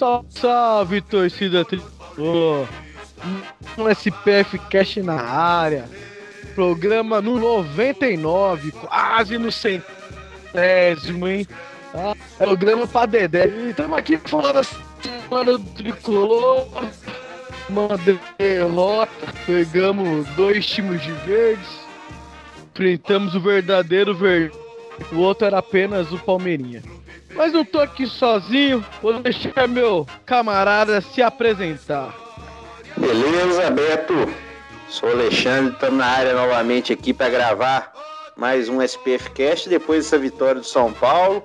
Salve, salve torcida tricolor. Um SPF Cast na área. Programa no 99, quase no centésimo, hein? Tá? Programa pra Dedé. Estamos aqui falando da semana do tricolor. Uma derrota. Pegamos dois times de verdes. Enfrentamos o verdadeiro verde. O outro era apenas o Palmeirinha. Mas não tô aqui sozinho, vou deixar meu camarada se apresentar. Beleza, Beto? Sou Alexandre, estamos na área novamente aqui para gravar mais um SPF Cast depois dessa vitória do São Paulo.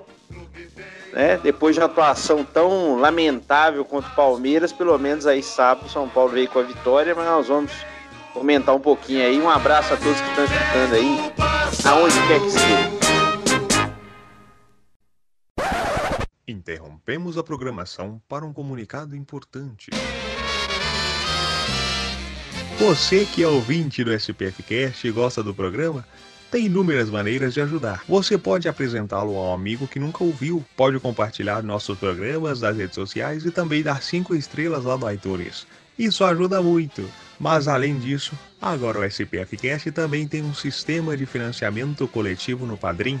Né? Depois de uma atuação tão lamentável contra o Palmeiras, pelo menos aí sábado o São Paulo veio com a vitória, mas nós vamos comentar um pouquinho aí. Um abraço a todos que estão escutando aí, aonde quer que seja. Interrompemos a programação para um comunicado importante. Você que é ouvinte do SPFcast e gosta do programa, tem inúmeras maneiras de ajudar. Você pode apresentá-lo a um amigo que nunca ouviu, pode compartilhar nossos programas nas redes sociais e também dar 5 estrelas lá no iTunes. Isso ajuda muito. Mas além disso, agora o SPFcast também tem um sistema de financiamento coletivo no Padrim,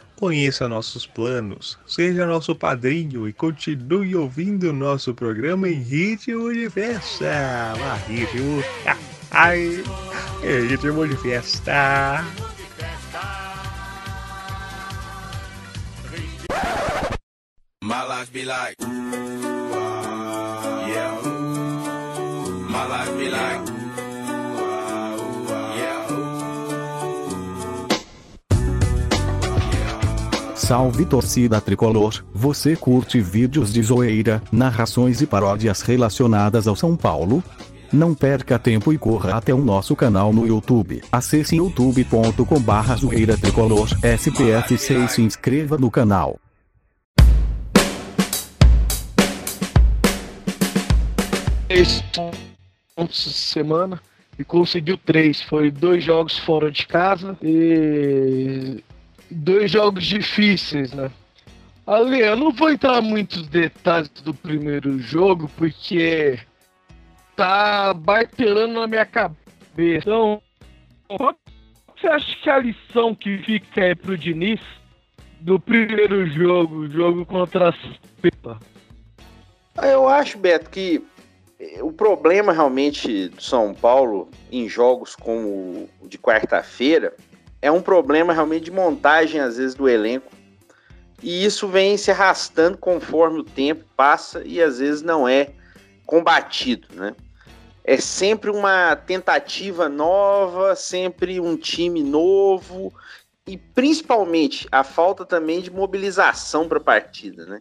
Conheça nossos planos, seja nosso padrinho e continue ouvindo nosso programa em ritmo de festa. Ah, ritmo. Ai, ritmo de festa. Be like, Salve torcida tricolor, você curte vídeos de zoeira, narrações e paródias relacionadas ao São Paulo? Não perca tempo e corra até o nosso canal no YouTube. Acesse youtube.com barra zoeira tricolor SPF6 e se inscreva no canal. Semana e conseguiu três. Foi dois jogos fora de casa e dois jogos difíceis, né? Ali, eu não vou entrar muitos detalhes do primeiro jogo, porque tá bartelando na minha cabeça. Então, qual você acha que é a lição que fica aí pro Diniz do primeiro jogo, jogo contra a Pepa? Eu acho, Beto, que o problema realmente do São Paulo em jogos como o de quarta-feira é um problema realmente de montagem, às vezes, do elenco. E isso vem se arrastando conforme o tempo passa e às vezes não é combatido, né? É sempre uma tentativa nova, sempre um time novo e principalmente a falta também de mobilização para a partida, né?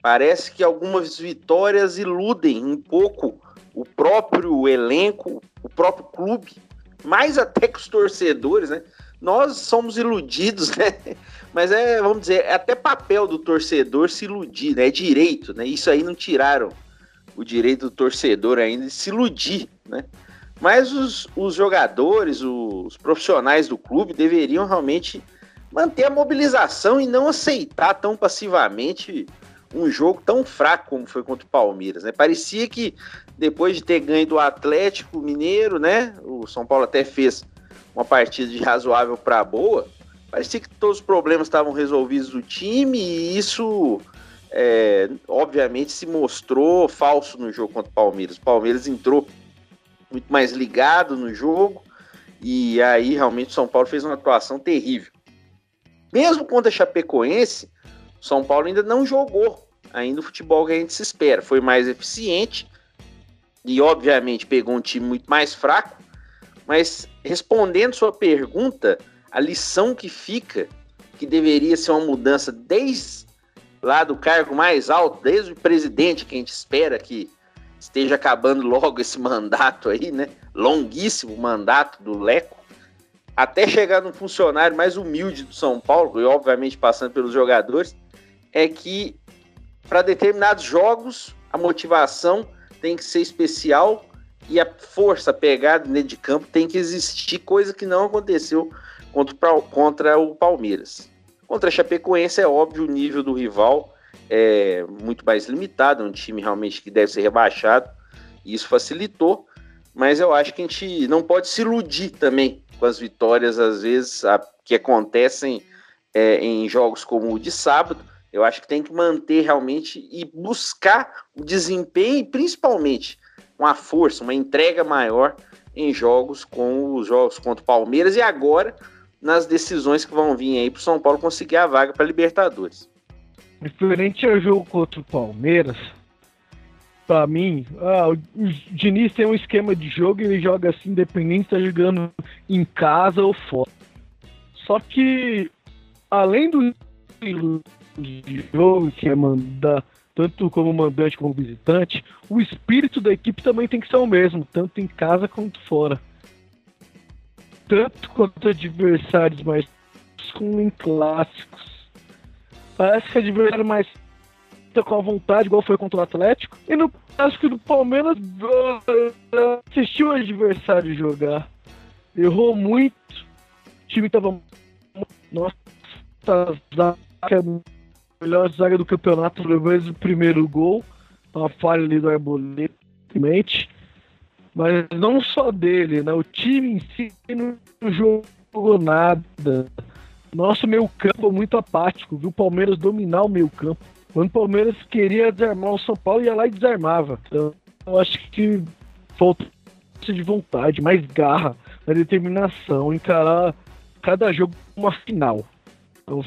Parece que algumas vitórias iludem um pouco o próprio elenco, o próprio clube, mais até que os torcedores, né? Nós somos iludidos, né? Mas é, vamos dizer, é até papel do torcedor se iludir, né? É direito, né? Isso aí não tiraram o direito do torcedor ainda de se iludir, né? Mas os, os jogadores, os profissionais do clube deveriam realmente manter a mobilização e não aceitar tão passivamente um jogo tão fraco como foi contra o Palmeiras, né? Parecia que depois de ter ganho do Atlético Mineiro, né? O São Paulo até fez uma partida de razoável para boa. Parecia que todos os problemas estavam resolvidos do time e isso, é, obviamente, se mostrou falso no jogo contra o Palmeiras. O Palmeiras entrou muito mais ligado no jogo e aí realmente o São Paulo fez uma atuação terrível. Mesmo contra a Chapecoense, o São Paulo ainda não jogou ainda o futebol que a gente se espera. Foi mais eficiente e, obviamente, pegou um time muito mais fraco. Mas respondendo sua pergunta, a lição que fica, que deveria ser uma mudança desde lá do cargo mais alto, desde o presidente, que a gente espera que esteja acabando logo esse mandato aí, né? Longuíssimo mandato do Leco, até chegar no funcionário mais humilde do São Paulo, e obviamente passando pelos jogadores, é que para determinados jogos a motivação tem que ser especial e a força, a pegada dentro de campo tem que existir, coisa que não aconteceu contra, contra o Palmeiras. Contra a Chapecoense é óbvio o nível do rival é muito mais limitado, é um time realmente que deve ser rebaixado, e isso facilitou, mas eu acho que a gente não pode se iludir também com as vitórias, às vezes, a, que acontecem é, em jogos como o de sábado. Eu acho que tem que manter realmente e buscar o desempenho principalmente uma força, uma entrega maior em jogos com os jogos contra o Palmeiras e agora nas decisões que vão vir aí para o São Paulo conseguir a vaga para Libertadores. Diferente ao jogo contra o Palmeiras, para mim, ah, o Diniz tem um esquema de jogo ele joga assim, independente se tá jogando em casa ou fora. Só que, além do jogo que é mandar tanto como mandante como visitante, o espírito da equipe também tem que ser o mesmo, tanto em casa quanto fora. Tanto quanto adversários mais como em clássicos. Parece que adversário mais tá com a vontade, igual foi contra o Atlético. E no clássico do Palmeiras, assistiu o adversário jogar. Errou muito. O time tava. Nossa, zaga, melhor zaga do campeonato, menos o primeiro gol. Uma falha ali do Arboleta, mas não só dele, né? O time em si não jogou nada. Nosso meio campo é muito apático, viu o Palmeiras dominar o meio campo. Quando o Palmeiras queria desarmar o São Paulo, ia lá e desarmava. Então, eu acho que falta de vontade, mais garra, mais determinação, encarar cada jogo uma final. Então,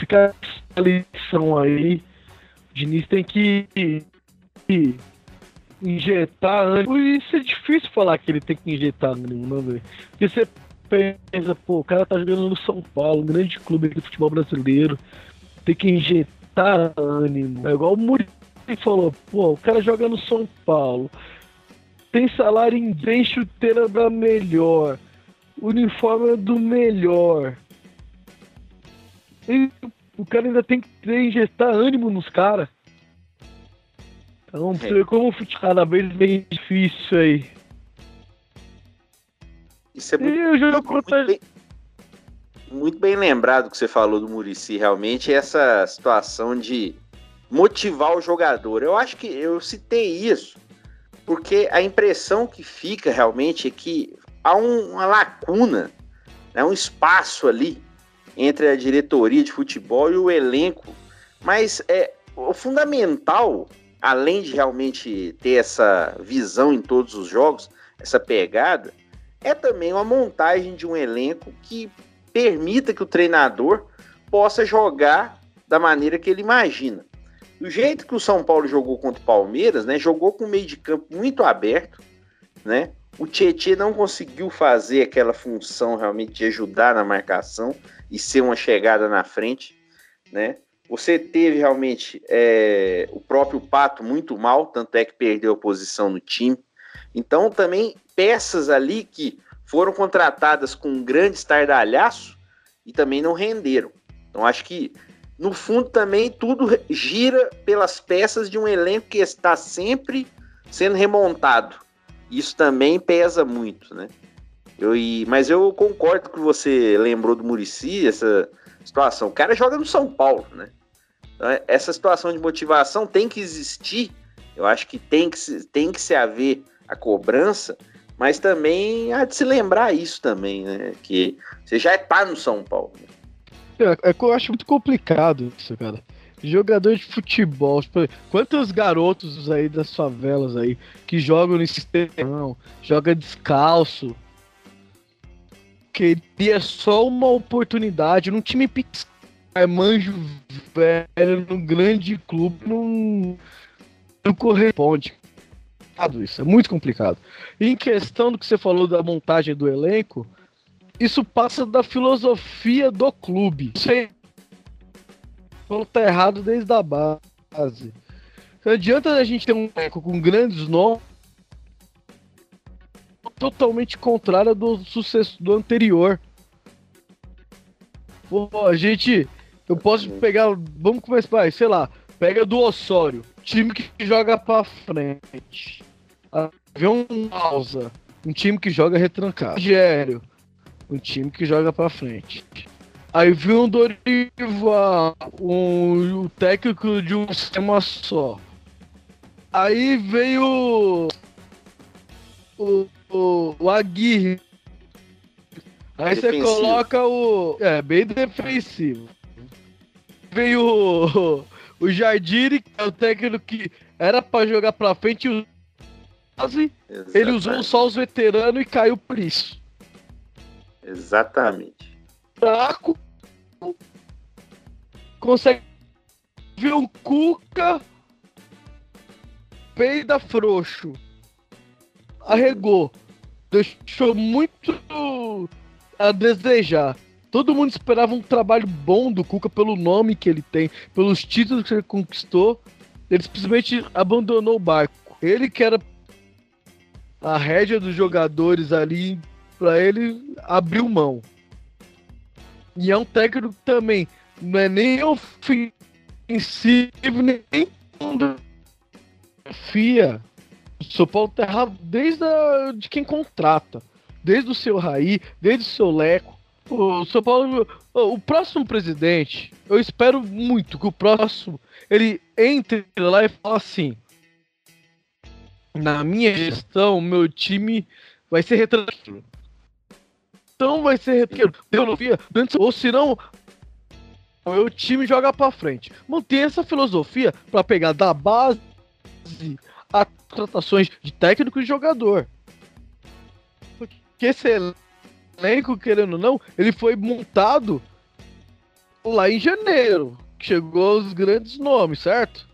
fica a lição aí. O Diniz tem que, que injetar ânimo. Isso é difícil falar que ele tem que injetar ânimo, não, velho? Porque você pensa, pô, o cara tá jogando no São Paulo, um grande clube de futebol brasileiro, tem que injetar ânimo. É igual o Muricy falou, pô, o cara joga no São Paulo, tem salário em bem chuteira da melhor, uniforme é do melhor. E o cara ainda tem que injetar ânimo nos caras. Então, é. como cada vez bem difícil aí. Isso é muito, muito, bem, muito bem lembrado que você falou do Murici, realmente, essa situação de motivar o jogador. Eu acho que eu citei isso, porque a impressão que fica realmente é que há um, uma lacuna, né, um espaço ali entre a diretoria de futebol e o elenco. Mas é o fundamental, além de realmente ter essa visão em todos os jogos, essa pegada, é também uma montagem de um elenco que permita que o treinador possa jogar da maneira que ele imagina. Do jeito que o São Paulo jogou contra o Palmeiras, né, jogou com o meio de campo muito aberto, né? O Tietchan não conseguiu fazer aquela função realmente de ajudar na marcação e ser uma chegada na frente, né? Você teve realmente é, o próprio Pato muito mal, tanto é que perdeu a posição no time. Então também peças ali que foram contratadas com um grande estardalhaço e também não renderam. Então acho que no fundo também tudo gira pelas peças de um elenco que está sempre sendo remontado. Isso também pesa muito, né? Eu, e, mas eu concordo que você lembrou do Murici, essa situação. O cara joga no São Paulo, né? Então, é, essa situação de motivação tem que existir. Eu acho que tem que, tem que se haver a cobrança, mas também há de se lembrar isso também, né? Que você já está no São Paulo. Né? É, é, eu acho muito complicado isso, cara. Jogador de futebol, tipo, quantos garotos aí das favelas aí que jogam nesse terrão, joga descalço, queria só uma oportunidade num time pequeno, manjo velho, num grande clube, não, não corresponde. Isso é muito complicado. Em questão do que você falou da montagem do elenco, isso passa da filosofia do clube. Isso aí tá errado desde a base. Não adianta a gente ter um elenco com grandes nomes totalmente contrária do sucesso do anterior. Pô, a gente. Eu posso pegar. Vamos começar, sei lá. Pega do Osório. Time que joga pra frente. Vê um Alza. Um time que joga retrancado. Rogério. Um time que joga pra frente. Aí viu um Dorival. Um, o técnico de um sistema só. Aí veio. O, o, o Aguirre. Aí você coloca o. É, bem defensivo. Veio o, o Jardine, que é o técnico que era pra jogar pra frente. E ele usou só os veteranos e caiu por isso. Exatamente. Fraco. Consegue ver um Cuca. Peida frouxo arregou. Deixou muito a desejar. Todo mundo esperava um trabalho bom do Cuca pelo nome que ele tem, pelos títulos que ele conquistou. Ele simplesmente abandonou o barco. Ele que era a rédea dos jogadores ali, para ele abriu mão. E é um técnico também não é nem ofensivo, nem fia. O São Paulo tá errado desde a, de quem contrata. Desde o seu Raí, desde o seu Leco. O São Paulo. O próximo presidente, eu espero muito que o próximo ele entre lá e fale assim. Na minha gestão, meu time vai ser retranquilo. Então vai ser retranquilo. Eu não via. Ou senão, o meu time joga pra frente. Manter essa filosofia para pegar da base a contratações de técnico e jogador. Porque esse elenco, querendo ou não, ele foi montado lá em janeiro. Chegou os grandes nomes, certo?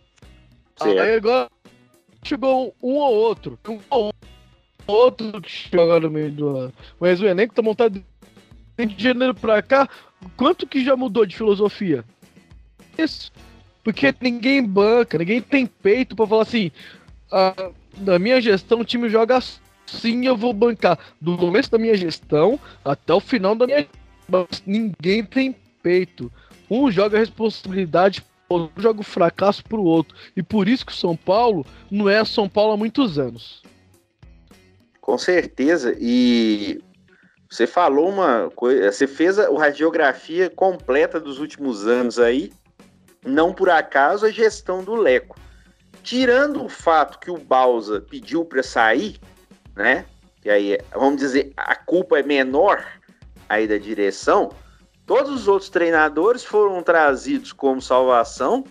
certo. Aí agora chegou um ou outro. Um ou outro que chegou no meio do ano. Mas o elenco tá montado de janeiro pra cá. Quanto que já mudou de filosofia? Isso. Porque ninguém banca, ninguém tem peito para falar assim: ah, na minha gestão o time joga assim, eu vou bancar do começo da minha gestão até o final da minha ninguém tem peito. Um joga a responsabilidade, outro joga o fracasso pro outro. E por isso que o São Paulo não é São Paulo há muitos anos. Com certeza. E você falou uma coisa, você fez a, a radiografia completa dos últimos anos aí. Não por acaso a gestão do Leco tirando o fato que o Bausa pediu para sair, né? Que aí, vamos dizer, a culpa é menor aí da direção. Todos os outros treinadores foram trazidos como salvação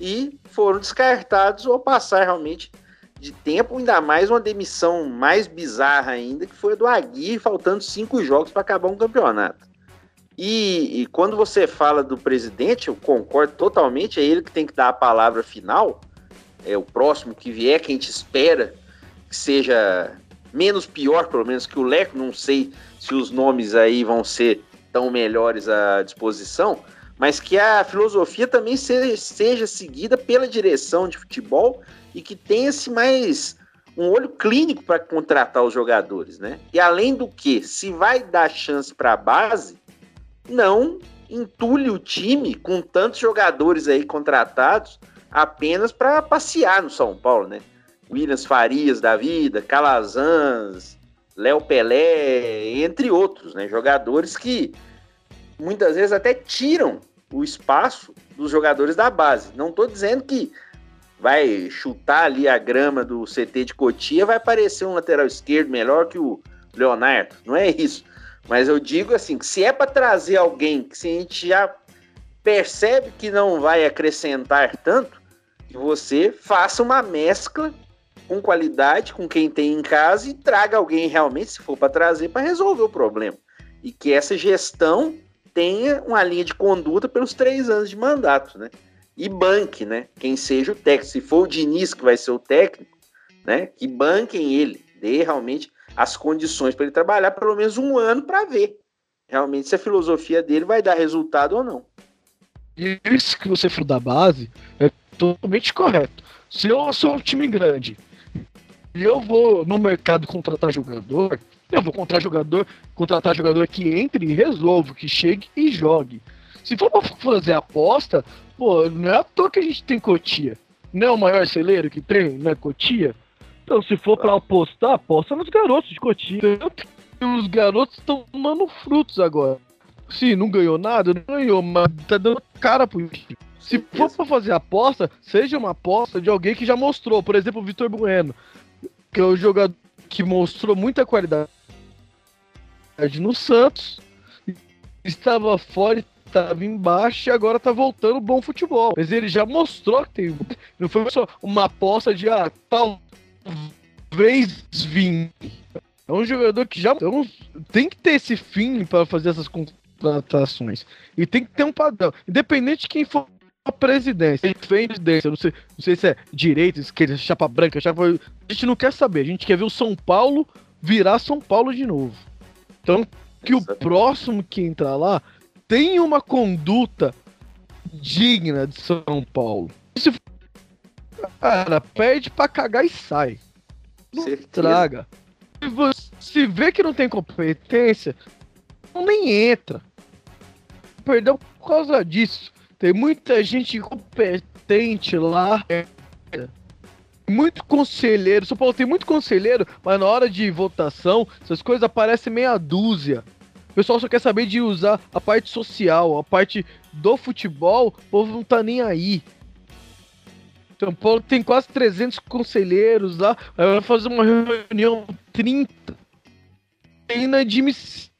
e foram descartados ao passar realmente de tempo, ainda mais uma demissão mais bizarra ainda, que foi a do Aguirre, faltando cinco jogos para acabar um campeonato. E, e, quando você fala do presidente, eu concordo totalmente, é ele que tem que dar a palavra final, é o próximo que vier, que a gente espera que seja menos pior, pelo menos que o Leco. Não sei se os nomes aí vão ser tão melhores à disposição, mas que a filosofia também seja, seja seguida pela direção de futebol e que tenha-se mais um olho clínico para contratar os jogadores, né? E além do que, se vai dar chance para a base, não entule o time com tantos jogadores aí contratados apenas para passear no São Paulo, né? Williams Farias da vida, Calazans, Léo Pelé, entre outros, né? Jogadores que muitas vezes até tiram o espaço dos jogadores da base. Não estou dizendo que vai chutar ali a grama do CT de Cotia, vai aparecer um lateral esquerdo melhor que o Leonardo. Não é isso. Mas eu digo assim, que se é para trazer alguém que se a gente já percebe que não vai acrescentar tanto, que você faça uma mescla com qualidade com quem tem em casa e traga alguém realmente, se for para trazer, para resolver o problema. E que essa gestão tenha uma linha de conduta pelos três anos de mandato, né? E banque, né? Quem seja o técnico. Se for o Diniz que vai ser o técnico, né? Que banquem ele, dê realmente as condições para ele trabalhar pelo menos um ano para ver realmente se a filosofia dele vai dar resultado ou não. Isso que você falou da base é totalmente correto. Se eu sou um time grande e eu vou no mercado contratar jogador, eu vou contratar jogador, contratar jogador que entre e resolva, que chegue e jogue. Se for pra fazer aposta, pô, não é à toa que a gente tem Cotia. Não é o maior celeiro que tem, não é Cotia? Então, se for para apostar, aposta nos garotos de Cotia. Os garotos estão dando frutos agora. Se não ganhou nada, não ganhou, mas tá dando cara pro time. Se for pra fazer aposta, seja uma aposta de alguém que já mostrou. Por exemplo, o Vitor Bueno, que é o jogador que mostrou muita qualidade no Santos, estava fora, estava embaixo e agora tá voltando bom futebol. Mas ele já mostrou que tem. Não foi só uma aposta de ah, talvez vir. É um jogador que já então, tem que ter esse fim para fazer essas contratações. E tem que ter um padrão. Independente de quem for a presidência, presidência, não sei, não sei se é direita, esquerda, chapa branca, chapa. A gente não quer saber. A gente quer ver o São Paulo virar São Paulo de novo. Então, que o próximo que entrar lá tenha uma conduta digna de São Paulo. Se cara, perde pra cagar e sai. Não Certeza. traga. Se você vê que não tem competência, nem entra. Perdeu por causa disso. Tem muita gente competente lá. Muito conselheiro. São Paulo tem muito conselheiro, mas na hora de votação, essas coisas aparecem meia dúzia. O pessoal só quer saber de usar a parte social, a parte do futebol, o povo não tá nem aí. São Paulo tem quase 300 conselheiros lá, vai fazer uma reunião 30. É inadmissível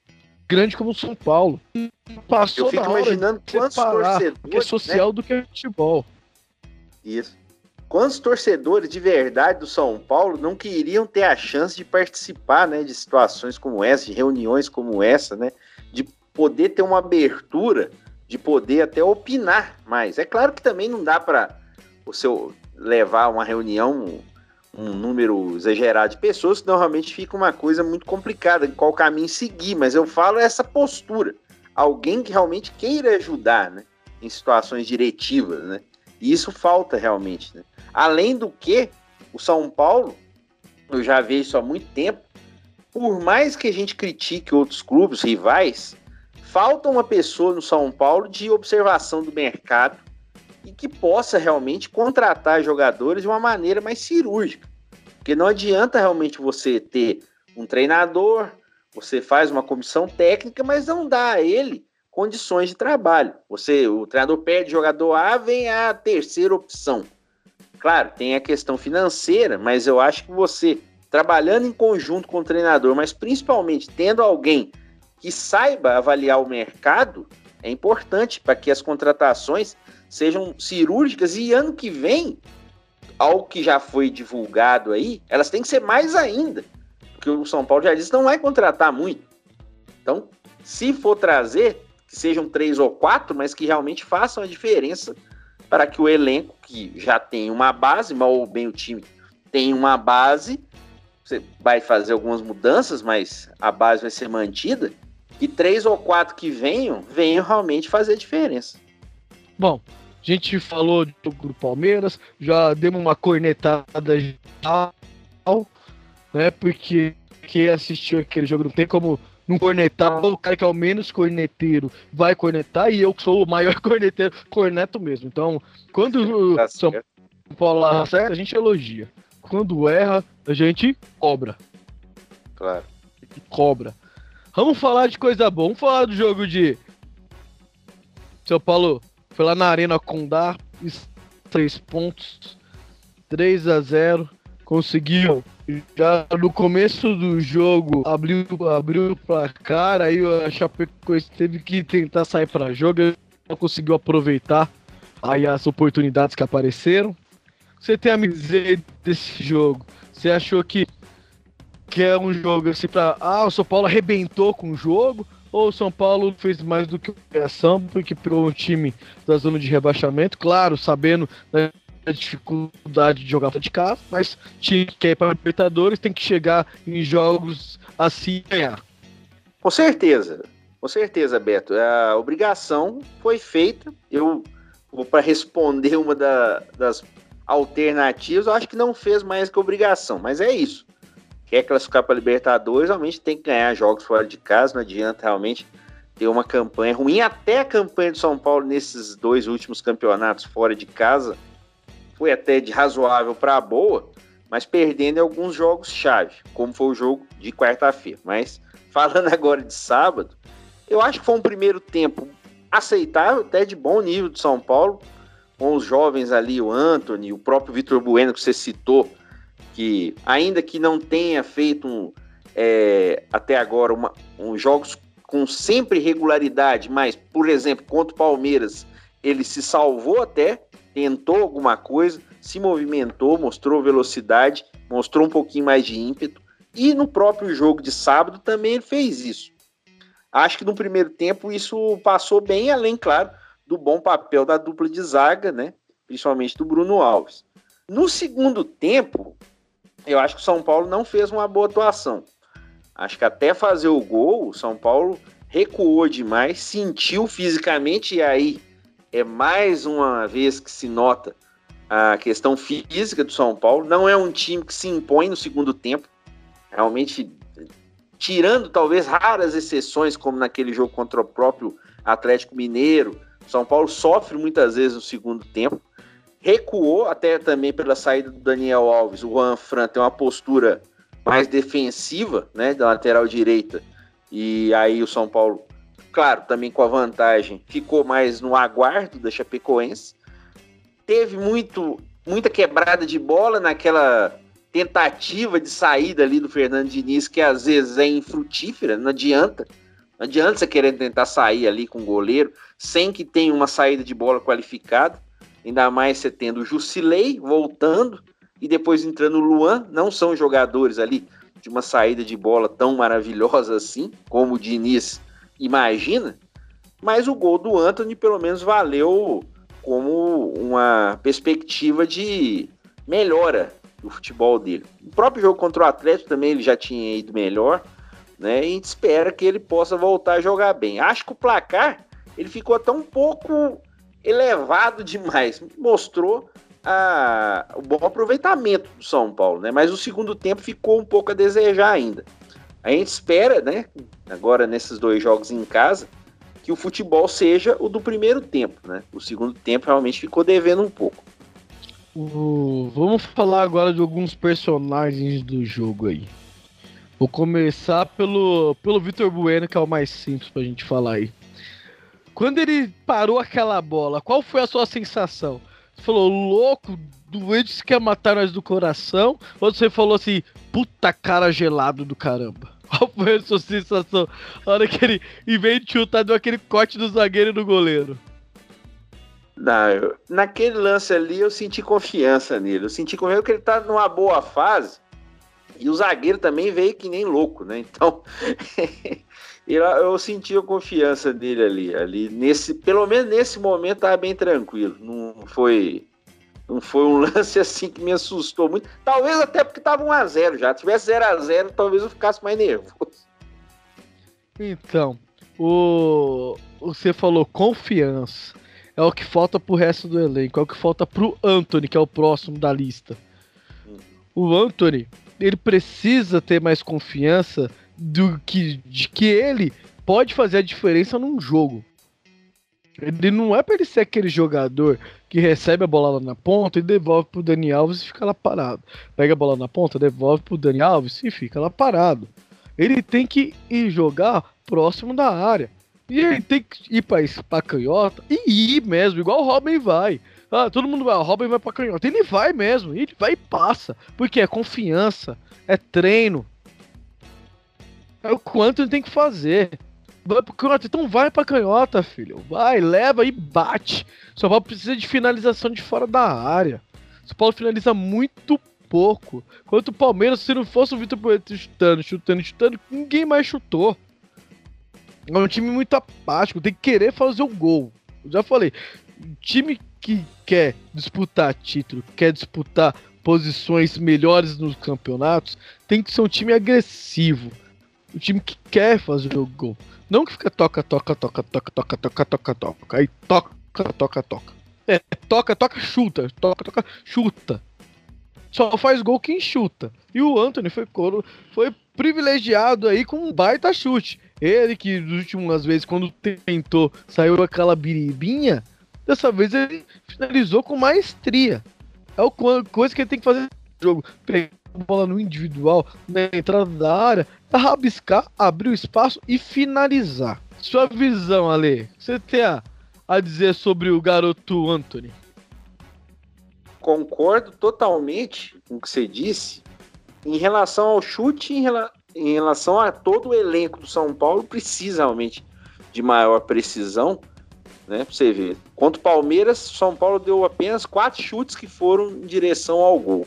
grande como São Paulo. Passou Eu fico imaginando quantos torcedores. Que é social né? do que é futebol. Isso. Quantos torcedores de verdade do São Paulo não queriam ter a chance de participar né, de situações como essa, de reuniões como essa, né? De poder ter uma abertura, de poder até opinar mais. É claro que também não dá para o seu levar uma reunião um número exagerado de pessoas, que normalmente fica uma coisa muito complicada, qual caminho seguir, mas eu falo essa postura. Alguém que realmente queira ajudar, né? Em situações diretivas, né? E isso falta realmente, né? Além do que, o São Paulo, eu já vejo isso há muito tempo, por mais que a gente critique outros clubes rivais, falta uma pessoa no São Paulo de observação do mercado e que possa realmente contratar jogadores de uma maneira mais cirúrgica. Porque não adianta realmente você ter um treinador, você faz uma comissão técnica, mas não dá a ele condições de trabalho. Você, o treinador perde jogador A, vem a terceira opção. Claro, tem a questão financeira, mas eu acho que você trabalhando em conjunto com o treinador, mas principalmente tendo alguém que saiba avaliar o mercado, é importante para que as contratações sejam cirúrgicas e ano que vem, ao que já foi divulgado aí, elas têm que ser mais ainda. Porque o São Paulo já disse não vai contratar muito. Então, se for trazer, que sejam três ou quatro, mas que realmente façam a diferença para que o elenco, que já tem uma base, mal ou bem o time tem uma base, você vai fazer algumas mudanças, mas a base vai ser mantida, e três ou quatro que venham, venham realmente fazer a diferença. Bom, a gente falou do Palmeiras, já demos uma cornetada geral, né? Porque quem assistiu aquele jogo não tem como não cornetar. O cara que é o menos corneteiro vai cornetar e eu que sou o maior corneteiro, corneto mesmo. Então, quando tá o São Paulo acerta, a gente elogia. quando erra, a gente cobra. Claro. Cobra. Vamos falar de coisa boa. Vamos falar do jogo de. São Paulo foi lá na Arena Condá, três pontos, 3 a 0 conseguiu já no começo do jogo abriu, abriu o placar, aí a Chapecoense teve que tentar sair para jogo, não conseguiu aproveitar aí as oportunidades que apareceram. Você tem a dizer desse jogo? Você achou que, que é um jogo assim para ah, o São Paulo arrebentou com o jogo? Ou o São Paulo fez mais do que obrigação, porque pegou um time da zona de rebaixamento, claro, sabendo da dificuldade de jogar fora de casa, mas time que quer ir para Libertadores tem que chegar em jogos assim ganhar. Com certeza, com certeza, Beto. A obrigação foi feita. Eu vou para responder uma da, das alternativas. Eu acho que não fez mais que obrigação, mas é isso. Quer classificar para Libertadores, realmente tem que ganhar jogos fora de casa. Não adianta realmente ter uma campanha ruim. Até a campanha de São Paulo nesses dois últimos campeonatos fora de casa foi até de razoável para boa, mas perdendo alguns jogos-chave, como foi o jogo de quarta-feira. Mas falando agora de sábado, eu acho que foi um primeiro tempo aceitável, até de bom nível de São Paulo, com os jovens ali, o Anthony, o próprio Vitor Bueno, que você citou, que ainda que não tenha feito um, é, até agora uma, um jogos com sempre regularidade, mas, por exemplo, contra o Palmeiras, ele se salvou até, tentou alguma coisa, se movimentou, mostrou velocidade, mostrou um pouquinho mais de ímpeto. E no próprio jogo de sábado também ele fez isso. Acho que no primeiro tempo isso passou bem além, claro, do bom papel da dupla de zaga, né? Principalmente do Bruno Alves. No segundo tempo, eu acho que o São Paulo não fez uma boa atuação. Acho que até fazer o gol, o São Paulo recuou demais, sentiu fisicamente e aí é mais uma vez que se nota a questão física do São Paulo. Não é um time que se impõe no segundo tempo. Realmente, tirando talvez raras exceções, como naquele jogo contra o próprio Atlético Mineiro, São Paulo sofre muitas vezes no segundo tempo. Recuou até também pela saída do Daniel Alves. O Juan Fran tem uma postura mais defensiva, né, da lateral direita. E aí o São Paulo claro, também com a vantagem, ficou mais no aguardo da Chapecoense. Teve muito, muita quebrada de bola naquela tentativa de saída ali do Fernando Diniz, que às vezes é infrutífera, não adianta. Não adianta você querer tentar sair ali com o goleiro sem que tenha uma saída de bola qualificada. Ainda mais você tendo o Jusilei voltando e depois entrando o Luan. Não são jogadores ali de uma saída de bola tão maravilhosa assim, como o Diniz imagina, mas o gol do Anthony pelo menos valeu como uma perspectiva de melhora do futebol dele. O próprio jogo contra o Atlético também ele já tinha ido melhor, né? E a gente espera que ele possa voltar a jogar bem. Acho que o placar ele ficou até um pouco elevado demais, mostrou a, o bom aproveitamento do São Paulo, né? Mas o segundo tempo ficou um pouco a desejar ainda. A gente espera, né, agora nesses dois jogos em casa, que o futebol seja o do primeiro tempo, né? O segundo tempo realmente ficou devendo um pouco. Uh, vamos falar agora de alguns personagens do jogo aí. Vou começar pelo, pelo Vitor Bueno, que é o mais simples pra gente falar aí. Quando ele parou aquela bola, qual foi a sua sensação? Você falou, louco, doente, quer matar nós do coração? Ou você falou assim, puta cara gelado do caramba? Qual foi a sua sensação na hora que ele, em vez de chutar, deu aquele corte do zagueiro e do goleiro? Não, eu, naquele lance ali eu senti confiança nele. Eu senti confiança porque ele tá numa boa fase. E o zagueiro também veio que nem louco, né? Então, eu, eu senti a confiança dele ali. ali nesse, pelo menos nesse momento tava bem tranquilo. Não foi não foi um lance assim que me assustou muito. Talvez até porque tava 1x0 já. Se tivesse 0x0, talvez eu ficasse mais nervoso. Então, o... você falou confiança. É o que falta pro resto do elenco. É o que falta pro Anthony, que é o próximo da lista. O Anthony, ele precisa ter mais confiança do que, de que ele pode fazer a diferença num jogo. Ele não é pra ele ser aquele jogador que recebe a bola lá na ponta e devolve pro Dani Alves e fica lá parado. Pega a bola na ponta, devolve pro Dani Alves e fica lá parado. Ele tem que ir jogar próximo da área. E ele tem que ir pra, pra canhota e ir mesmo, igual o Robin vai. Ah, todo mundo vai, o Robin vai pra canhota. Ele vai mesmo, ele vai e passa. Porque é confiança, é treino. É o quanto ele tem que fazer. Vai pro canhota, então vai pra canhota, filho. Vai, leva e bate. São Paulo precisa de finalização de fora da área. São Paulo finaliza muito pouco. Quanto o Palmeiras, se não fosse o Vitor Poeta chutando, chutando, chutando, ninguém mais chutou. É um time muito apático, tem que querer fazer o gol. Eu já falei, time que quer disputar título, quer disputar posições melhores nos campeonatos, tem que ser um time agressivo. Um time que quer fazer o gol. Não que fica toca, toca, toca, toca, toca, toca, toca, toca. Aí toca, toca, toca. É, toca, toca, chuta. Toca, toca, chuta. Só faz gol quem chuta. E o Anthony foi, foi privilegiado aí com um baita chute. Ele que nas últimas vezes, quando tentou, saiu aquela biribinha. Dessa vez ele finalizou com maestria. É o coisa que ele tem que fazer no jogo. Pegar a bola no individual, na entrada da área, rabiscar, abrir o espaço e finalizar. Sua visão, Ale, você tem a, a dizer sobre o garoto Anthony? Concordo totalmente com o que você disse. Em relação ao chute, em, rela em relação a todo o elenco do São Paulo, precisa realmente de maior precisão, né? Pra você ver. Contra o Palmeiras, São Paulo deu apenas quatro chutes que foram em direção ao gol.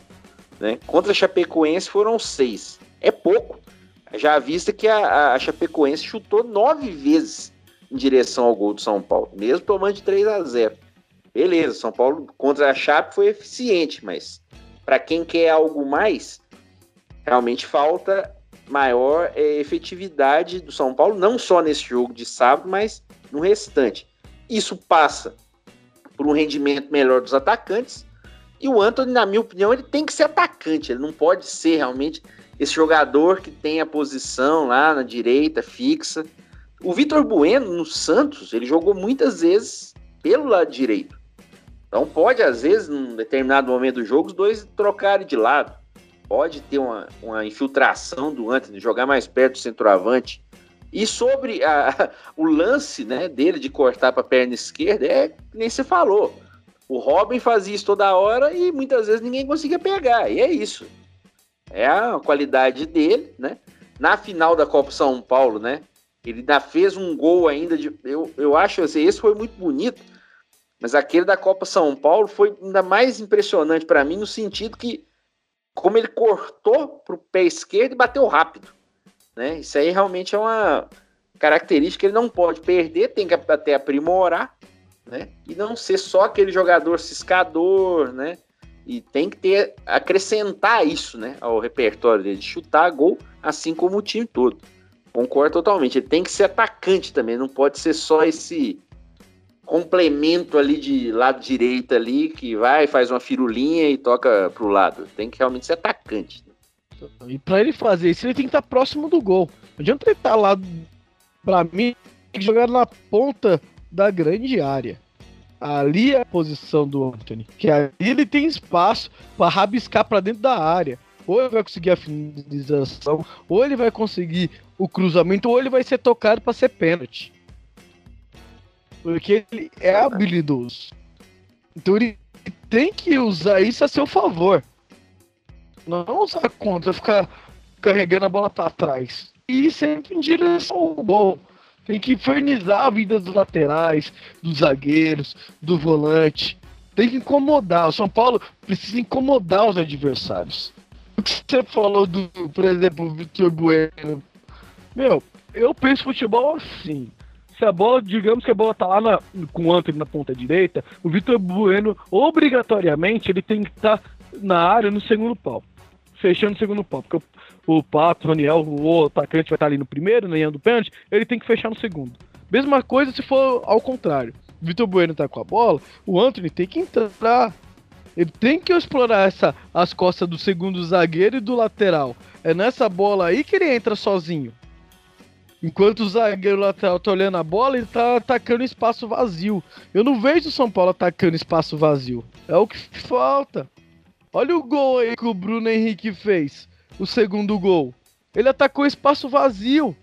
Né? Contra a Chapecoense foram seis. É pouco. Já à vista que a, a Chapecoense chutou nove vezes em direção ao gol do São Paulo, mesmo tomando de 3 a 0 Beleza, São Paulo contra a Chape foi eficiente, mas para quem quer algo mais, realmente falta maior é, efetividade do São Paulo, não só nesse jogo de sábado, mas no restante. Isso passa por um rendimento melhor dos atacantes. E o Anthony, na minha opinião, ele tem que ser atacante. Ele não pode ser realmente esse jogador que tem a posição lá na direita fixa. O Vitor Bueno, no Santos, ele jogou muitas vezes pelo lado direito. Então pode, às vezes, num determinado momento do jogo, os dois trocarem de lado. Pode ter uma, uma infiltração do Anthony, jogar mais perto do centroavante. E sobre a, o lance né, dele de cortar para a perna esquerda, é nem você falou. O Robin fazia isso toda hora e muitas vezes ninguém conseguia pegar. E é isso. É a qualidade dele, né? Na final da Copa São Paulo, né? Ele ainda fez um gol ainda de. Eu, eu acho assim, esse foi muito bonito. Mas aquele da Copa São Paulo foi ainda mais impressionante para mim, no sentido que, como ele cortou para o pé esquerdo e bateu rápido. Né? Isso aí realmente é uma característica que ele não pode perder, tem que até aprimorar, né? E não ser só aquele jogador ciscador, né? E tem que ter acrescentar isso, né, ao repertório dele, de chutar gol, assim como o time todo. Concordo totalmente. Ele tem que ser atacante também, não pode ser só esse complemento ali de lado direito ali que vai, faz uma firulinha e toca pro lado. Tem que realmente ser atacante. E para ele fazer isso, ele tem que estar próximo do gol. Não adianta ele estar lá, para mim, tem que jogar na ponta da grande área. Ali é a posição do Anthony. Que ali ele tem espaço para rabiscar para dentro da área. Ou ele vai conseguir a finalização, ou ele vai conseguir o cruzamento, ou ele vai ser tocado para ser pênalti. Porque ele é habilidoso. Então ele tem que usar isso a seu favor. Não usar contra, ficar carregando a bola para trás. E sempre em direção ao gol. Tem que infernizar a vida dos laterais, dos zagueiros, do volante. Tem que incomodar. O São Paulo precisa incomodar os adversários. O que você falou do, por exemplo, o Vitor Bueno. Meu, eu penso futebol assim. Se a bola, digamos que a bola tá lá na, com o Anthony na ponta direita, o Vitor Bueno, obrigatoriamente, ele tem que estar tá na área no segundo pau fechando o segundo pau. Porque o, Pato, o Raniel, o atacante vai estar ali no primeiro, nem do pênalti, ele tem que fechar no segundo. Mesma coisa se for ao contrário. Vitor Bueno tá com a bola, o Anthony tem que entrar. Ele tem que explorar essa, as costas do segundo zagueiro e do lateral. É nessa bola aí que ele entra sozinho. Enquanto o zagueiro lateral tá olhando a bola, ele tá atacando espaço vazio. Eu não vejo o São Paulo atacando espaço vazio. É o que falta. Olha o gol aí que o Bruno Henrique fez. O segundo gol. Ele atacou espaço vazio.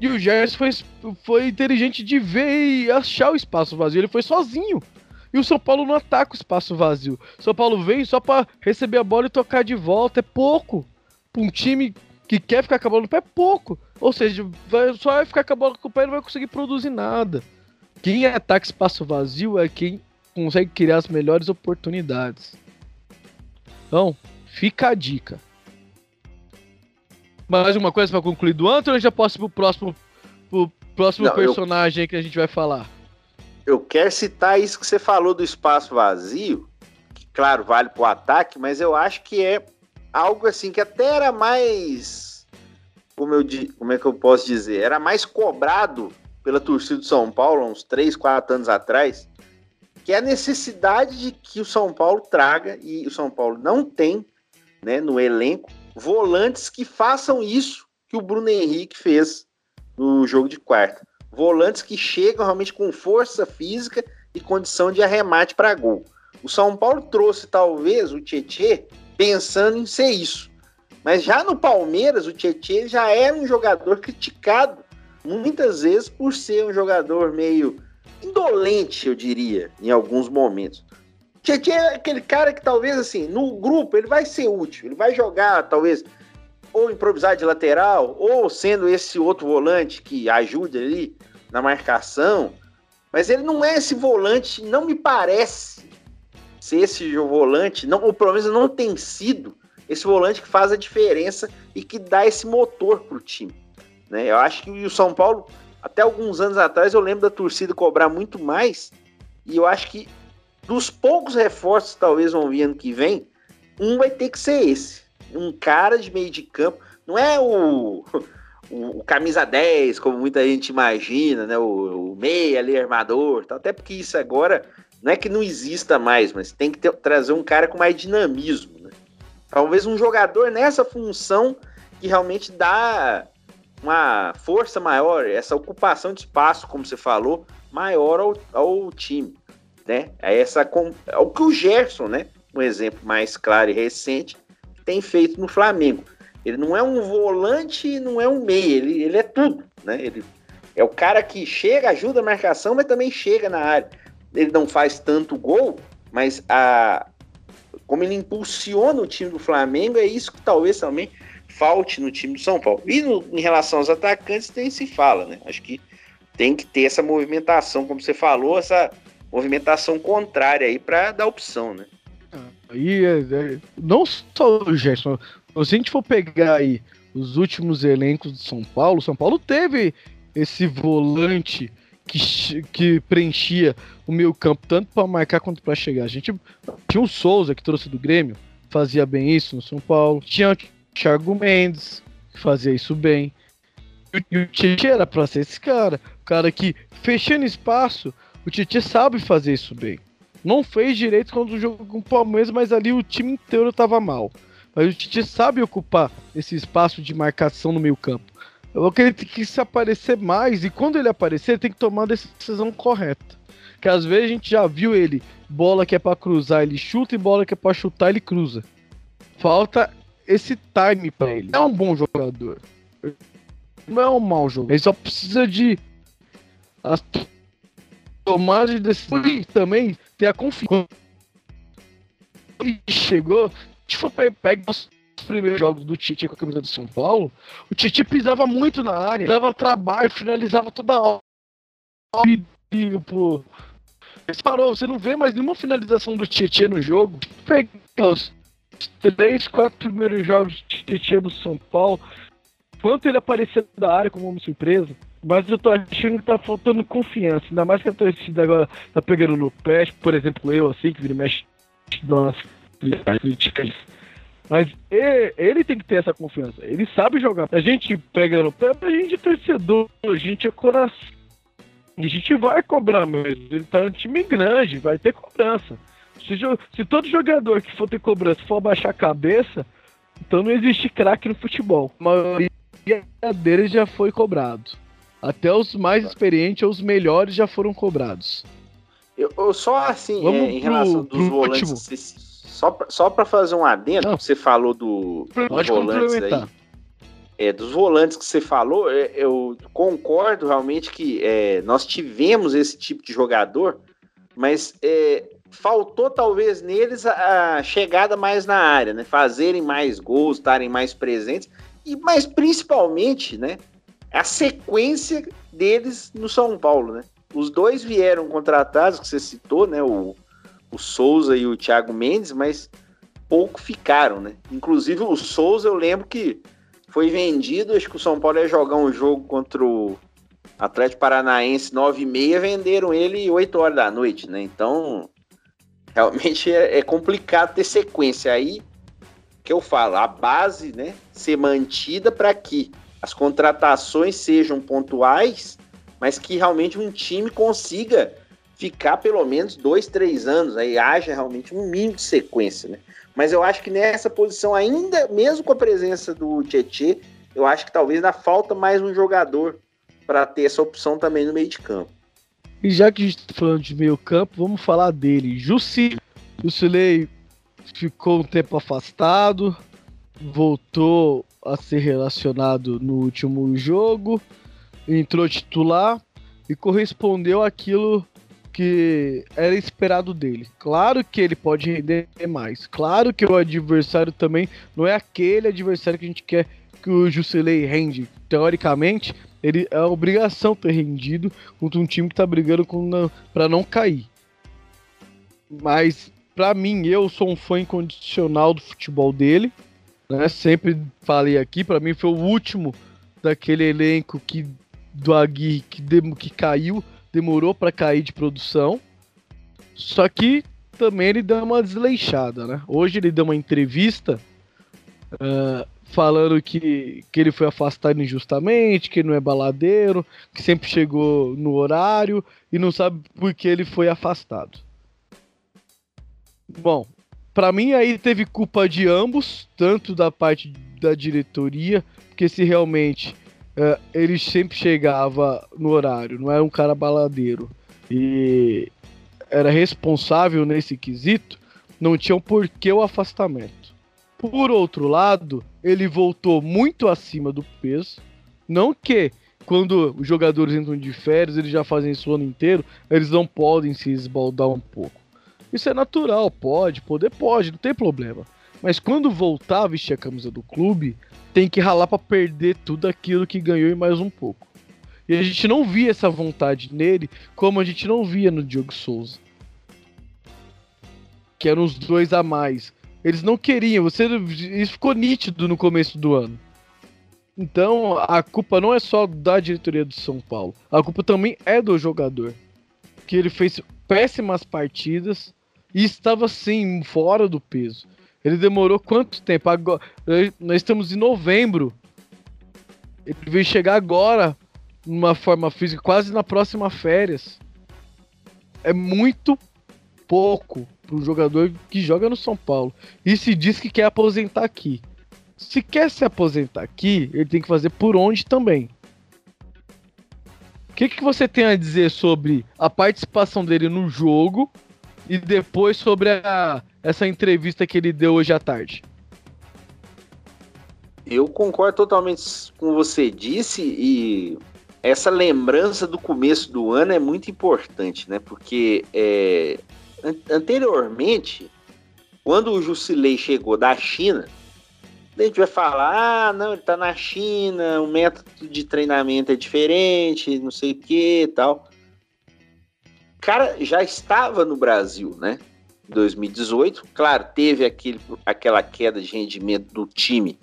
E o Gerson foi, foi inteligente de ver e achar o espaço vazio. Ele foi sozinho. E o São Paulo não ataca o espaço vazio. O São Paulo vem só para receber a bola e tocar de volta. É pouco. Pra um time que quer ficar com a bola no pé, é pouco. Ou seja, vai, só vai ficar com a bola com o pé e não vai conseguir produzir nada. Quem ataca espaço vazio é quem consegue criar as melhores oportunidades. Então, fica a dica. Mais uma coisa para concluir do Antônio ou já posso ir pro próximo, pro próximo não, personagem eu... que a gente vai falar? Eu quero citar isso que você falou do espaço vazio, que claro, vale pro ataque, mas eu acho que é algo assim que até era mais como eu como é que eu posso dizer, era mais cobrado pela torcida do São Paulo uns 3, 4 anos atrás, que é a necessidade de que o São Paulo traga e o São Paulo não tem, né, no elenco volantes que façam isso que o Bruno Henrique fez no jogo de quarta. Volantes que chegam realmente com força física e condição de arremate para gol. O São Paulo trouxe talvez o Tietê pensando em ser isso. Mas já no Palmeiras, o Tietê já era um jogador criticado muitas vezes por ser um jogador meio indolente, eu diria, em alguns momentos. Tietchan é aquele cara que talvez assim, no grupo ele vai ser útil, ele vai jogar talvez ou improvisar de lateral, ou sendo esse outro volante que ajuda ali na marcação, mas ele não é esse volante, não me parece ser esse volante, não, ou pelo menos não tem sido esse volante que faz a diferença e que dá esse motor pro time. Né? Eu acho que o São Paulo, até alguns anos atrás, eu lembro da torcida cobrar muito mais, e eu acho que dos poucos reforços que talvez vão vir ano que vem, um vai ter que ser esse. Um cara de meio de campo. Não é o, o, o camisa 10, como muita gente imagina, né? O, o meia ali, armador. Tal. Até porque isso agora não é que não exista mais, mas tem que ter, trazer um cara com mais dinamismo. Né? Talvez um jogador nessa função que realmente dá uma força maior, essa ocupação de espaço, como você falou, maior ao, ao time né? É essa é o que o Gerson, né? Um exemplo mais claro e recente tem feito no Flamengo. Ele não é um volante, não é um meia, ele, ele é tudo, né? Ele é o cara que chega, ajuda a marcação, mas também chega na área. Ele não faz tanto gol, mas a como ele impulsiona o time do Flamengo, é isso que talvez também falte no time do São Paulo. E no, em relação aos atacantes, tem se fala, né? Acho que tem que ter essa movimentação, como você falou, essa movimentação contrária aí para dar opção, né? Aí, é, é, não só o Gerson, se a gente for pegar aí os últimos elencos de São Paulo, São Paulo teve esse volante que, que preenchia o meio campo tanto para marcar quanto para chegar. A gente tinha o Souza que trouxe do Grêmio, fazia bem isso no São Paulo. Tinha o Thiago Mendes que fazia isso bem. E o Tietchan era para ser esse cara, o cara que fechando espaço o Titi sabe fazer isso bem. Não fez direito quando jogou com o Palmeiras, mas ali o time inteiro tava mal. Mas o Titi sabe ocupar esse espaço de marcação no meio campo. Eu acredito que se aparecer mais, e quando ele aparecer, ele tem que tomar a decisão correta. Que às vezes a gente já viu ele, bola que é para cruzar, ele chuta, e bola que é para chutar, ele cruza. Falta esse time para ele. É um bom jogador. Não é um mau jogador. Ele só precisa de tomada de decisão e também ter a confiança. Ele chegou, se for pegar os primeiros jogos do Tite com a camisa do São Paulo, o Tite pisava muito na área, dava trabalho, finalizava toda hora. E, pô, parou, você não vê mais nenhuma finalização do Tietchan no jogo. Pega os três, quatro primeiros jogos do Tietchan no São Paulo, quanto ele apareceu da área como uma surpresa. Mas eu tô achando que tá faltando confiança. Ainda mais que a torcida agora tá pegando no pé. Por exemplo, eu, assim, que vira mexe nas críticas. Mas ele, tem que ter essa confiança. Ele sabe jogar. A gente pega no pé, a gente é torcedor, a gente é coração. E a gente vai cobrar mesmo. Ele tá um time grande, vai ter cobrança. Se, se todo jogador que for ter cobrança for baixar a cabeça, então não existe craque no futebol. A maioria dele já foi cobrado. Até os mais experientes ou os melhores já foram cobrados. Eu, eu só assim, é, em pro- relação dos pro volantes, você- só pra, só para fazer um adendo, Não. você falou do, dos volantes aí. É, dos volantes que você falou, é, eu concordo realmente que é, nós tivemos esse tipo de jogador, mas é, faltou talvez neles a, a chegada mais na área, né? Fazerem mais gols, estarem mais presentes, e mas principalmente, né? A sequência deles no São Paulo, né? Os dois vieram contratados, que você citou, né? O, o Souza e o Thiago Mendes, mas pouco ficaram, né? Inclusive o Souza, eu lembro que foi vendido, acho que o São Paulo ia jogar um jogo contra o Atlético Paranaense 9 e meia, venderam ele 8 horas da noite, né? Então, realmente é, é complicado ter sequência aí que eu falo, a base, né, ser mantida para que as contratações sejam pontuais, mas que realmente um time consiga ficar pelo menos dois, três anos, aí haja realmente um mínimo de sequência, né? Mas eu acho que nessa posição, ainda mesmo com a presença do Tietê, eu acho que talvez ainda falta mais um jogador para ter essa opção também no meio de campo. E já que a gente tá falando de meio campo, vamos falar dele. Jussi. Jusilei ficou um tempo afastado, voltou a ser relacionado no último jogo, entrou titular e correspondeu àquilo que era esperado dele. Claro que ele pode render mais. Claro que o adversário também não é aquele adversário que a gente quer que o Jusilei rende. Teoricamente, ele é obrigação ter rendido contra um time que tá brigando para não cair. Mas para mim, eu sou um fã incondicional do futebol dele, né? Sempre falei aqui, para mim foi o último daquele elenco que do Aguirre que, dem- que caiu, demorou para cair de produção. Só que também ele deu uma desleixada, né? Hoje ele deu uma entrevista ah, falando que, que ele foi afastado injustamente, que ele não é baladeiro, que sempre chegou no horário e não sabe por que ele foi afastado. Bom, pra mim aí teve culpa de ambos, tanto da parte da diretoria, porque se realmente eh, ele sempre chegava no horário, não era um cara baladeiro e era responsável nesse quesito, não tinha um porquê o afastamento. Por outro lado, ele voltou muito acima do peso, não que quando os jogadores entram de férias, eles já fazem isso o ano inteiro, eles não podem se esbaldar um pouco. Isso é natural, pode, poder pode, não tem problema. Mas quando voltar a vestir a camisa do clube, tem que ralar pra perder tudo aquilo que ganhou e mais um pouco. E a gente não via essa vontade nele, como a gente não via no Diogo Souza. Que eram os dois a mais. Eles não queriam, você, isso ficou nítido no começo do ano. Então a culpa não é só da diretoria do São Paulo, a culpa também é do jogador. Que ele fez péssimas partidas e estava sim fora do peso. Ele demorou quanto tempo? Agora, nós estamos em novembro. Ele veio chegar agora numa forma física, quase na próxima férias. É muito pouco para um jogador que joga no São Paulo. E se diz que quer aposentar aqui. Se quer se aposentar aqui, ele tem que fazer por onde também. O que, que você tem a dizer sobre a participação dele no jogo e depois sobre a, essa entrevista que ele deu hoje à tarde? Eu concordo totalmente com você disse e essa lembrança do começo do ano é muito importante, né? Porque é, an- anteriormente, quando o Jusilei chegou da China, a gente vai falar, ah, não, ele tá na China, o método de treinamento é diferente, não sei o que e tal. Cara já estava no Brasil, né? Em 2018, claro, teve aquele, aquela queda de rendimento do time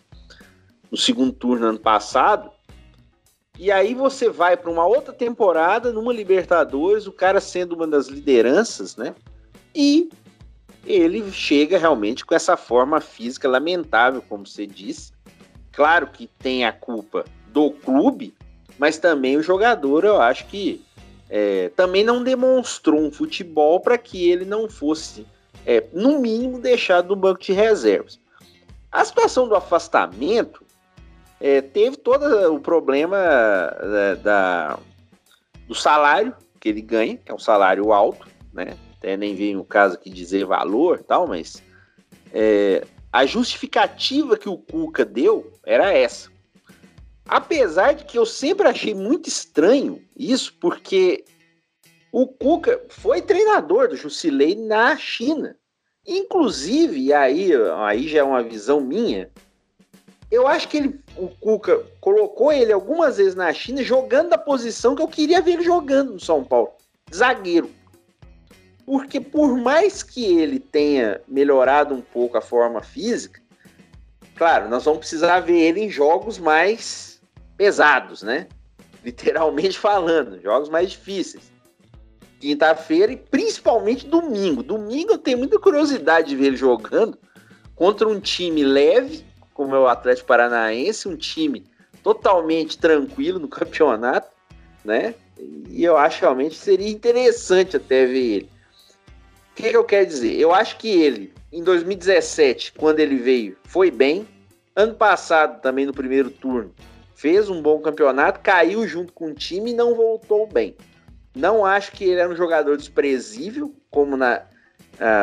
no segundo turno ano passado. E aí você vai para uma outra temporada, numa Libertadores, o cara sendo uma das lideranças, né? E ele chega realmente com essa forma física lamentável, como você disse. Claro que tem a culpa do clube, mas também o jogador, eu acho que é, também não demonstrou um futebol para que ele não fosse, é, no mínimo, deixado no banco de reservas. A situação do afastamento é, teve todo o problema da, da, do salário que ele ganha, que é um salário alto, né? Até nem vem o caso aqui dizer valor tal, mas é, a justificativa que o Cuca deu era essa. Apesar de que eu sempre achei muito estranho isso, porque o Cuca foi treinador do Jusilei na China. Inclusive, aí, aí já é uma visão minha, eu acho que ele, o Cuca colocou ele algumas vezes na China jogando da posição que eu queria ver ele jogando no São Paulo, zagueiro. Porque por mais que ele tenha melhorado um pouco a forma física, claro, nós vamos precisar ver ele em jogos mais pesados, né? Literalmente falando, jogos mais difíceis. Quinta-feira e principalmente domingo. Domingo eu tenho muita curiosidade de ver ele jogando contra um time leve, como é o Atlético Paranaense, um time totalmente tranquilo no campeonato, né? E eu acho realmente seria interessante até ver ele que, que eu quero dizer? Eu acho que ele, em 2017, quando ele veio, foi bem. Ano passado, também no primeiro turno, fez um bom campeonato, caiu junto com o time e não voltou bem. Não acho que ele era um jogador desprezível, como na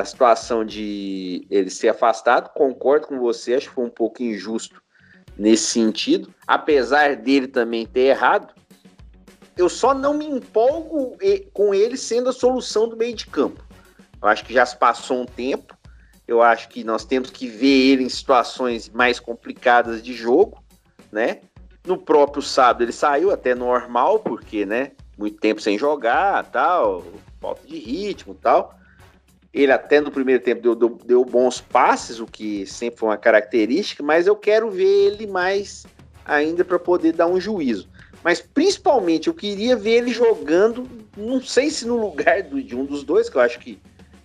situação de ele ser afastado. Concordo com você, acho que foi um pouco injusto nesse sentido. Apesar dele também ter errado, eu só não me empolgo com ele sendo a solução do meio de campo. Eu acho que já se passou um tempo. Eu acho que nós temos que ver ele em situações mais complicadas de jogo, né? No próprio sábado ele saiu até normal, porque, né? Muito tempo sem jogar, tal, falta de ritmo, tal. Ele até no primeiro tempo deu, deu, deu bons passes, o que sempre foi uma característica, mas eu quero ver ele mais ainda para poder dar um juízo. Mas principalmente eu queria ver ele jogando, não sei se no lugar do, de um dos dois, que eu acho que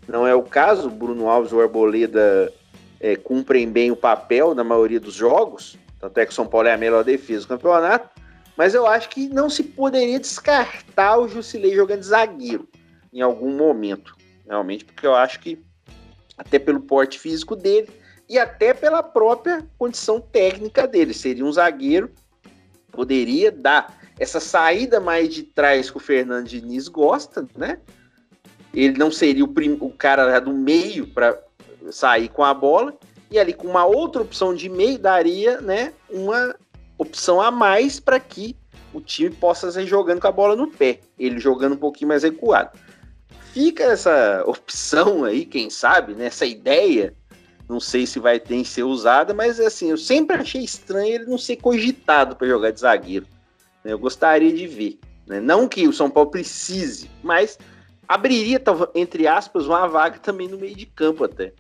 não é o caso. Bruno Alves e o Arboleda é, cumprem bem o papel na maioria dos jogos. Tanto é que o São Paulo é a melhor defesa do campeonato. Mas eu acho que não se poderia descartar o Jusilei jogando zagueiro em algum momento. Realmente, porque eu acho que, até pelo porte físico dele e até pela própria condição técnica dele, seria um zagueiro, poderia dar essa saída mais de trás que o Fernando Diniz gosta, né? ele não seria o, prim, o cara do meio para sair com a bola, e ali com uma outra opção de meio daria né, uma opção a mais para que o time possa sair jogando com a bola no pé, ele jogando um pouquinho mais recuado. Fica essa opção aí, quem sabe, né, essa ideia, não sei se vai ter em ser usada, mas assim, eu sempre achei estranho ele não ser cogitado para jogar de zagueiro. Né, eu gostaria de ver. Né? Não que o São Paulo precise, mas abriria, entre aspas, uma vaga também no meio de campo até.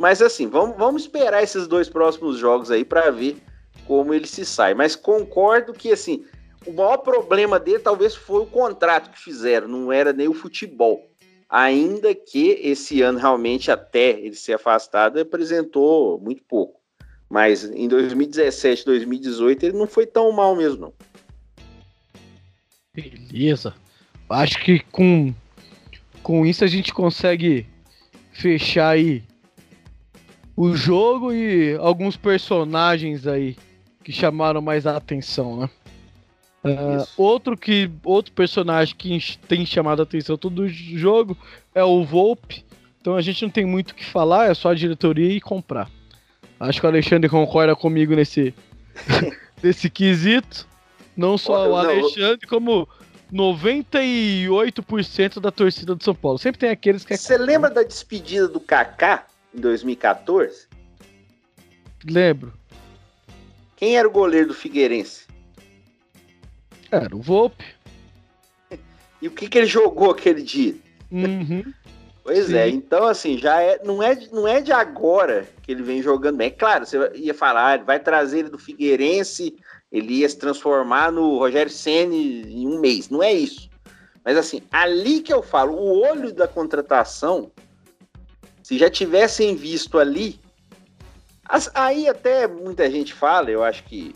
Mas assim, vamos, vamos esperar esses dois próximos jogos aí para ver como ele se sai. Mas concordo que assim, o maior problema dele talvez foi o contrato que fizeram, não era nem o futebol. Ainda que esse ano realmente até ele ser afastado apresentou muito pouco. Mas em 2017, 2018 ele não foi tão mal mesmo não. Beleza. Acho que com com isso a gente consegue fechar aí o jogo e alguns personagens aí que chamaram mais a atenção, né? Uh, outro que outro personagem que tem chamado a atenção todo o jogo é o Volpe. Então a gente não tem muito o que falar, é só a diretoria e comprar. Acho que o Alexandre concorda comigo nesse nesse quesito. Não só o Alexandre, como 98% da torcida do São Paulo. Sempre tem aqueles que. Você lembra da despedida do Kaká em 2014? Lembro. Quem era o goleiro do Figueirense? Era o Volpe. E o que, que ele jogou aquele dia? Uhum. Pois Sim. é, então assim, já é não, é, não é de agora que ele vem jogando bem. É claro, você ia falar, ele vai trazer ele do Figueirense ele ia se transformar no Rogério Ceni em um mês. Não é isso. Mas assim, ali que eu falo, o olho da contratação, se já tivessem visto ali, aí até muita gente fala, eu acho que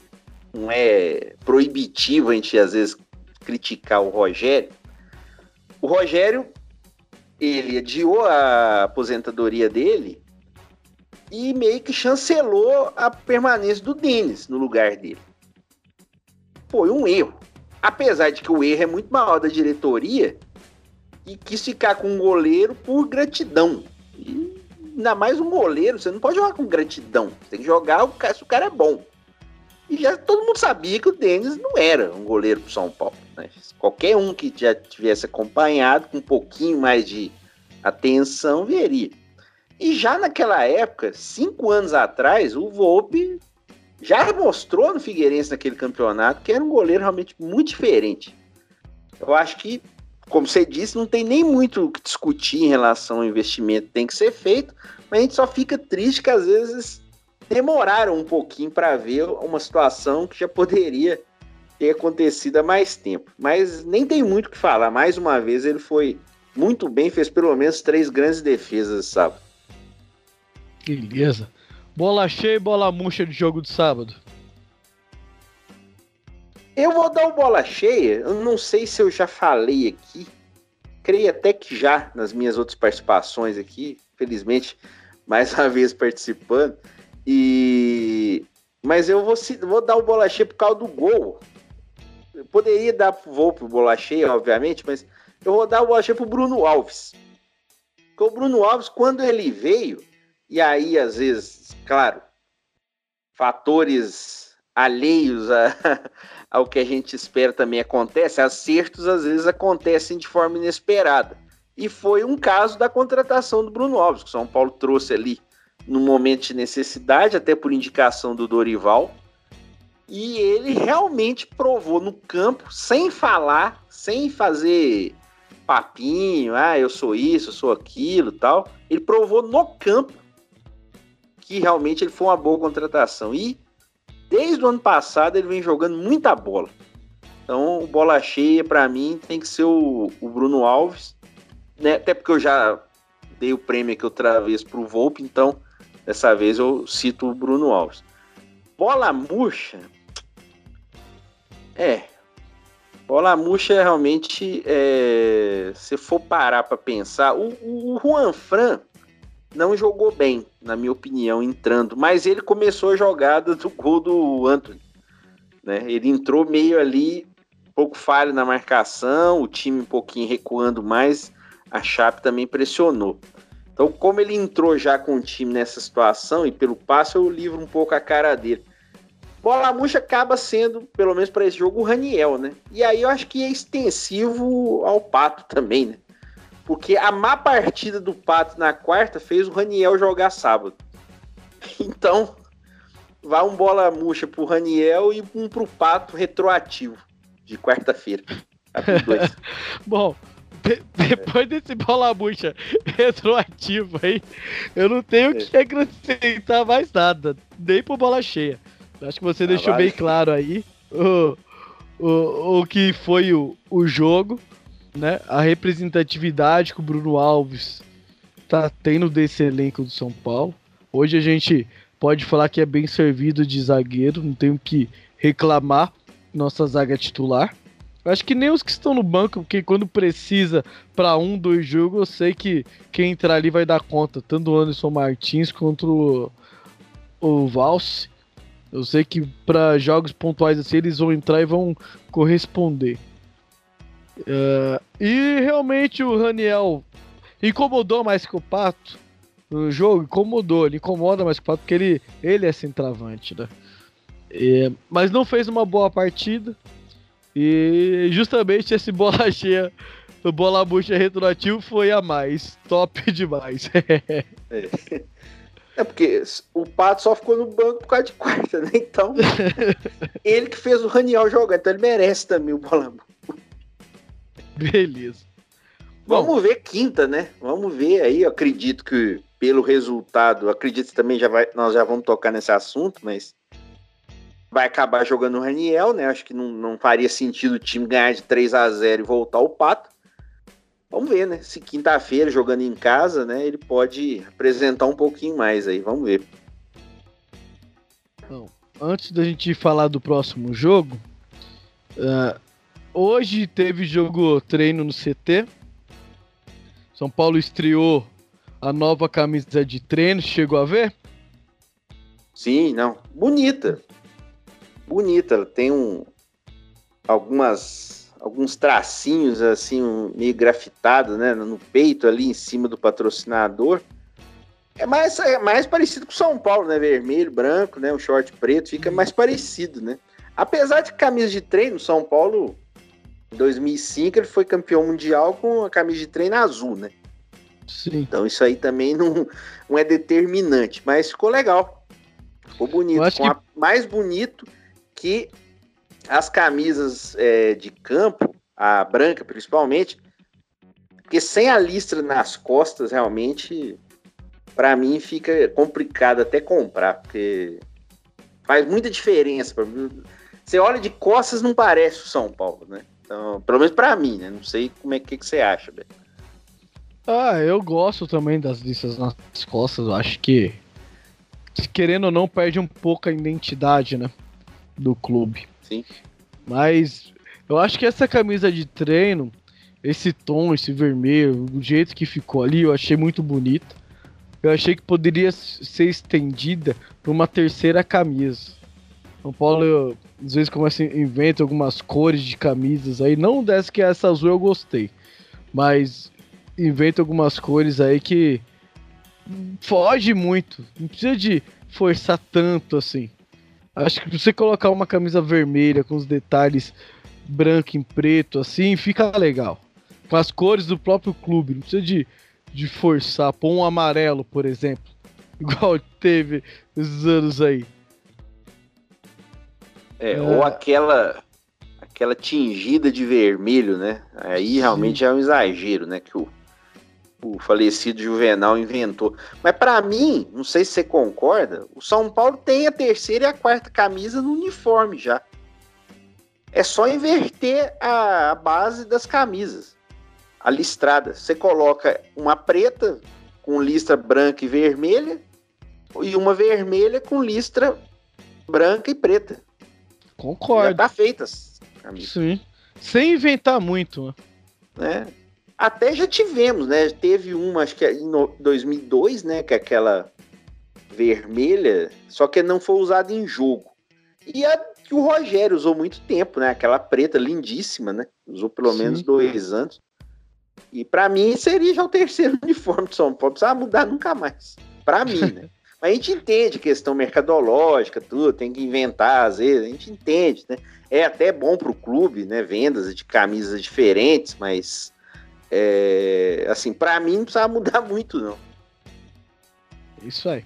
não é proibitivo a gente às vezes criticar o Rogério. O Rogério, ele adiou a aposentadoria dele e meio que chancelou a permanência do Denis no lugar dele. Foi um erro. Apesar de que o erro é muito maior da diretoria e quis ficar com um goleiro por gratidão. Ainda mais um goleiro, você não pode jogar com gratidão. Você tem que jogar se o cara é bom. E já todo mundo sabia que o Denis não era um goleiro pro São Paulo. Né? Qualquer um que já tivesse acompanhado com um pouquinho mais de atenção veria. E já naquela época, cinco anos atrás, o Volpe já mostrou no Figueirense naquele campeonato que era um goleiro realmente muito diferente. Eu acho que, como você disse, não tem nem muito o que discutir em relação ao investimento tem que ser feito, mas a gente só fica triste que às vezes demoraram um pouquinho para ver uma situação que já poderia ter acontecido há mais tempo. Mas nem tem muito o que falar. Mais uma vez, ele foi muito bem, fez pelo menos três grandes defesas sábado. Beleza. Bola cheia e bola murcha de jogo de sábado. Eu vou dar o bola cheia. Eu não sei se eu já falei aqui. Creio até que já nas minhas outras participações aqui. Felizmente, mais uma vez participando. E mas eu vou, vou dar o bola cheia por causa do gol. Eu poderia dar vou pro bola cheia, obviamente, mas eu vou dar o bola cheia pro Bruno Alves. Porque o Bruno Alves, quando ele veio, e aí às vezes, claro, fatores alheios a, ao que a gente espera também acontece, acertos às vezes acontecem de forma inesperada. E foi um caso da contratação do Bruno Alves, que o São Paulo trouxe ali no momento de necessidade, até por indicação do Dorival. E ele realmente provou no campo, sem falar, sem fazer papinho, ah, eu sou isso, eu sou aquilo tal. Ele provou no campo que realmente ele foi uma boa contratação. E desde o ano passado ele vem jogando muita bola. Então, bola cheia para mim tem que ser o, o Bruno Alves, né? Até porque eu já dei o prêmio aqui outra vez pro Volpe, então Dessa vez eu cito o Bruno Alves. Bola murcha. É. Bola murcha realmente, é, se for parar para pensar, o, o Juan Fran não jogou bem, na minha opinião, entrando, mas ele começou a jogada do gol do Anthony. Né? Ele entrou meio ali, um pouco falho na marcação, o time um pouquinho recuando mais, a Chape também pressionou. Então, como ele entrou já com o time nessa situação e pelo passo, eu livro um pouco a cara dele. Bola murcha acaba sendo, pelo menos para esse jogo, o Raniel, né? E aí eu acho que é extensivo ao Pato também, né? Porque a má partida do Pato na quarta fez o Raniel jogar sábado. Então, vai um bola murcha pro Raniel e um pro Pato retroativo de quarta-feira. Bom, de, depois desse bola murcha retroativo aí, eu não tenho o que acrescentar mais nada, nem por bola cheia. Acho que você ah, deixou vai. bem claro aí o, o, o que foi o, o jogo, né? A representatividade que o Bruno Alves tá tendo desse elenco do São Paulo. Hoje a gente pode falar que é bem servido de zagueiro, não tenho que reclamar nossa zaga titular. Acho que nem os que estão no banco, porque quando precisa para um, dois jogos, eu sei que quem entrar ali vai dar conta. Tanto o Anderson Martins quanto o, o Valse. Eu sei que para jogos pontuais assim, eles vão entrar e vão corresponder. Uh, e realmente o Raniel incomodou mais que o Pato no jogo, incomodou, ele incomoda mais que o Pato, porque ele, ele é centroavante, né? E, mas não fez uma boa partida. E justamente esse bola cheia, o bola bucha retroativo foi a mais. Top demais. é. é porque o Pato só ficou no banco por causa de quarta, né? Então, ele que fez o Raniel jogar, então ele merece também o bola Beleza. Vamos Bom, ver quinta, né? Vamos ver aí. Eu acredito que pelo resultado, acredito que também já vai, nós já vamos tocar nesse assunto, mas vai acabar jogando o Raniel, né? Acho que não, não faria sentido o time ganhar de 3 a 0 e voltar ao pato. Vamos ver, né? Se quinta-feira, jogando em casa, né? Ele pode apresentar um pouquinho mais aí. Vamos ver. Bom, antes da gente falar do próximo jogo, uh, hoje teve jogo treino no CT. São Paulo estreou a nova camisa de treino. Chegou a ver? Sim, não. Bonita. Bonita. Ela tem um, algumas, alguns tracinhos assim, um, meio grafitados, né? No peito ali em cima do patrocinador. É mais, é mais parecido com São Paulo, né? Vermelho, branco, né? Um short preto, fica mais parecido, né? Apesar de camisa de treino, São Paulo, em 2005, ele foi campeão mundial com a camisa de treino azul, né? Sim. Então isso aí também não, não é determinante, mas ficou legal. Ficou bonito. Com a- mais bonito que as camisas é, de campo, a branca principalmente, porque sem a listra nas costas, realmente, para mim fica complicado até comprar, porque faz muita diferença. Você olha de costas, não parece o São Paulo, né? Então, pelo menos para mim, né? Não sei como é que, que você acha, Beto. Ah, eu gosto também das listas nas costas. Eu acho que, que, querendo ou não, perde um pouco a identidade, né? Do clube. Sim. Mas eu acho que essa camisa de treino, esse tom, esse vermelho, o jeito que ficou ali, eu achei muito bonito. Eu achei que poderia ser estendida para uma terceira camisa. São Paulo, às vezes, começa a inventa algumas cores de camisas aí. Não dessa que é essa azul eu gostei. Mas inventa algumas cores aí que foge muito. Não precisa de forçar tanto assim. Acho que você colocar uma camisa vermelha com os detalhes branco em preto assim, fica legal. Com as cores do próprio clube, não precisa de, de forçar, pôr um amarelo, por exemplo. Igual teve esses anos aí. É, É. ou aquela aquela tingida de vermelho, né? Aí realmente é um exagero, né? Que o, o falecido Juvenal inventou. Mas para mim, não sei se você concorda, o São Paulo tem a terceira e a quarta camisa no uniforme já. É só inverter a, a base das camisas, a listrada. Você coloca uma preta com listra branca e vermelha e uma vermelha com listra branca e preta. Já Concordo. tá feitas. camisas, Sim. Sem inventar muito, né? Até já tivemos, né? Teve uma, acho que é em no- 2002, né? Que é aquela vermelha, só que não foi usada em jogo. E a que o Rogério usou muito tempo, né? Aquela preta lindíssima, né? Usou pelo Sim. menos dois anos. E pra mim seria já o terceiro uniforme de São Paulo. Não precisava mudar nunca mais. Pra mim, né? A gente entende questão mercadológica, tudo, tem que inventar, às vezes, a gente entende, né? É até bom pro clube, né? Vendas de camisas diferentes, mas é, assim, pra mim não precisava mudar muito, não. Isso aí.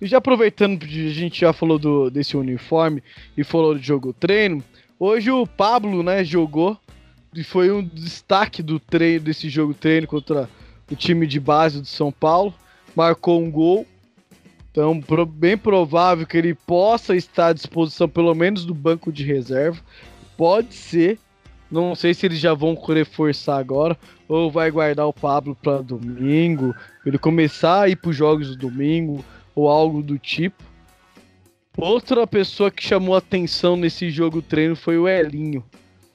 E já aproveitando a gente já falou do, desse uniforme e falou do jogo treino, hoje o Pablo, né, jogou e foi um destaque do treino desse jogo treino contra o time de base do São Paulo, marcou um gol. Então, pro- bem provável que ele possa estar à disposição pelo menos do banco de reserva. Pode ser. Não sei se eles já vão querer forçar agora ou vai guardar o Pablo para domingo, ele começar a ir para os jogos do domingo ou algo do tipo. Outra pessoa que chamou atenção nesse jogo treino foi o Elinho.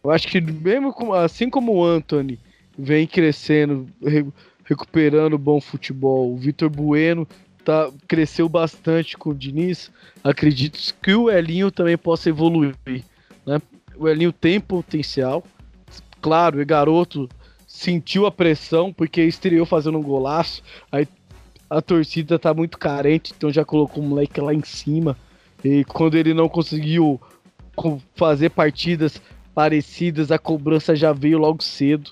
Eu acho que mesmo assim como o Anthony vem crescendo, re- recuperando bom futebol, o Vitor Bueno tá, cresceu bastante com o Diniz. Acredito que o Elinho também possa evoluir. Né? O Elinho tem potencial. Claro, o garoto sentiu a pressão porque estreou fazendo um golaço. Aí a torcida tá muito carente, então já colocou o moleque lá em cima. E quando ele não conseguiu co- fazer partidas parecidas, a cobrança já veio logo cedo.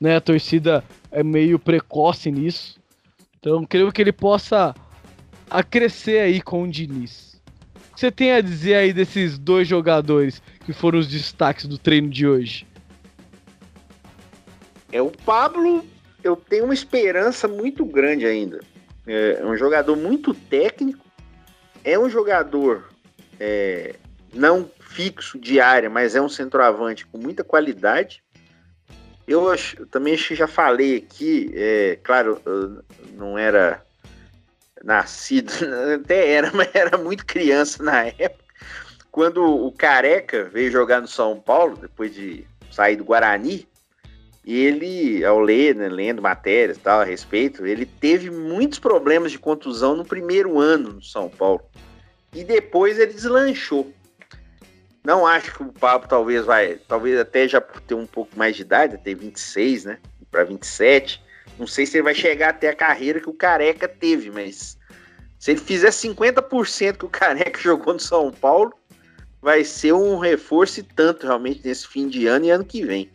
Né? A torcida é meio precoce nisso. Então creio que ele possa a crescer aí com o Diniz. O que você tem a dizer aí desses dois jogadores que foram os destaques do treino de hoje? É o Pablo, eu tenho uma esperança muito grande ainda. É um jogador muito técnico, é um jogador é, não fixo de área, mas é um centroavante com muita qualidade. Eu, acho, eu também acho que já falei aqui, é, claro, não era nascido, até era, mas era muito criança na época. Quando o Careca veio jogar no São Paulo, depois de sair do Guarani, ele, ao ler, né, lendo matérias tal, a respeito, ele teve muitos problemas de contusão no primeiro ano no São Paulo. e depois ele deslanchou. Não acho que o Pablo talvez vai, talvez até já por ter um pouco mais de idade, até 26, né, para 27. Não sei se ele vai chegar até a carreira que o Careca teve, mas se ele fizer 50% que o Careca jogou no São Paulo, vai ser um reforço e tanto realmente nesse fim de ano e ano que vem.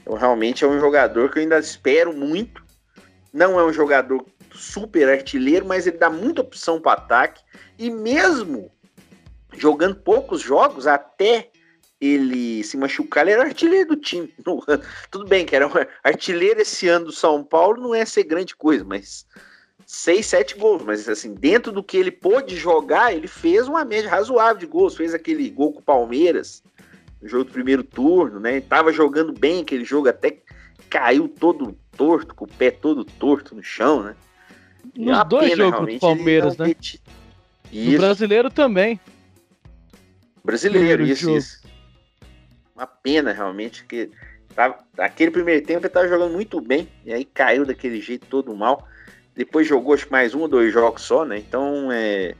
Então, realmente é um jogador que eu ainda espero muito. Não é um jogador super artilheiro, mas ele dá muita opção para ataque. E mesmo jogando poucos jogos, até ele se machucar, ele era artilheiro do time. Tudo bem que era um artilheiro esse ano do São Paulo, não é ser grande coisa, mas seis, sete gols, mas assim, dentro do que ele pôde jogar, ele fez uma média razoável de gols, fez aquele gol com o Palmeiras, no jogo do primeiro turno, né? Tava jogando bem aquele jogo, até caiu todo torto, com o pé todo torto no chão, né? Nos é dois pena, jogos do Palmeiras, né? E o brasileiro também. Brasileiro, isso, isso. Uma pena, realmente, que tava, aquele primeiro tempo ele tava jogando muito bem, e aí caiu daquele jeito todo mal. Depois jogou acho mais um ou dois jogos só, né? Então é,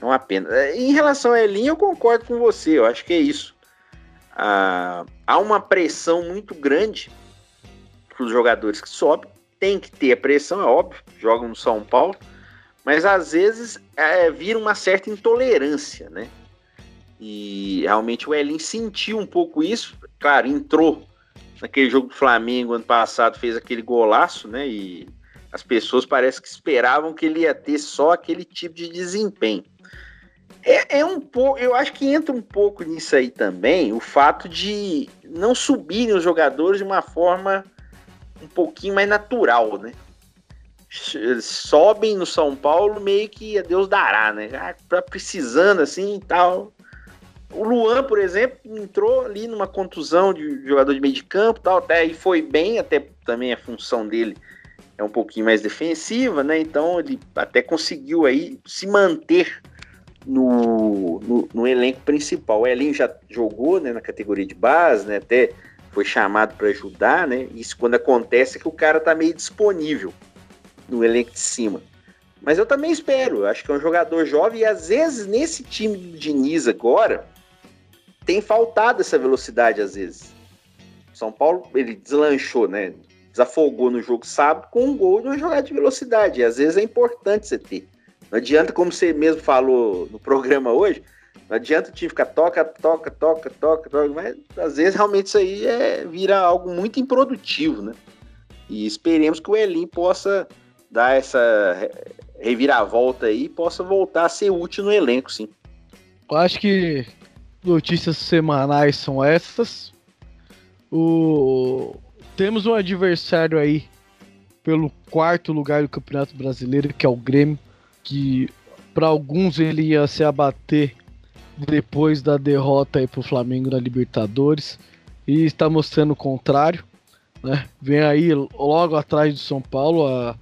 é uma pena. É, em relação a Elinho, eu concordo com você. Eu acho que é isso. Ah, há uma pressão muito grande para os jogadores que sobem. Tem que ter a pressão, é óbvio. Jogam no São Paulo. Mas às vezes é, vira uma certa intolerância, né? E realmente o Elin sentiu um pouco isso. Claro, entrou naquele jogo do Flamengo ano passado, fez aquele golaço, né? E as pessoas parece que esperavam que ele ia ter só aquele tipo de desempenho. É, é um pouco, eu acho que entra um pouco nisso aí também o fato de não subirem os jogadores de uma forma um pouquinho mais natural, né? Eles sobem no São Paulo meio que a Deus dará, né? Ah, precisando assim e tal. O Luan, por exemplo, entrou ali numa contusão de jogador de meio de campo tal, até aí foi bem, até também a função dele é um pouquinho mais defensiva, né? Então ele até conseguiu aí se manter no, no, no elenco principal. O Elinho já jogou né, na categoria de base, né? Até foi chamado para ajudar, né? Isso quando acontece é que o cara tá meio disponível no elenco de cima. Mas eu também espero, acho que é um jogador jovem e às vezes nesse time do Diniz agora tem faltado essa velocidade às vezes. São Paulo, ele deslanchou, né? desafogou no jogo sábado com um gol de uma jogada de velocidade. E às vezes é importante você ter. Não adianta, como você mesmo falou no programa hoje, não adianta o time ficar toca, toca, toca, toca, toca, mas às vezes realmente isso aí é, vira algo muito improdutivo, né? E esperemos que o Elim possa dar essa reviravolta aí e possa voltar a ser útil no elenco, sim. Eu acho que notícias semanais são essas. O temos um adversário aí pelo quarto lugar do Campeonato Brasileiro, que é o Grêmio, que para alguns ele ia se abater depois da derrota aí pro Flamengo na Libertadores e está mostrando o contrário, né? Vem aí logo atrás do São Paulo, a,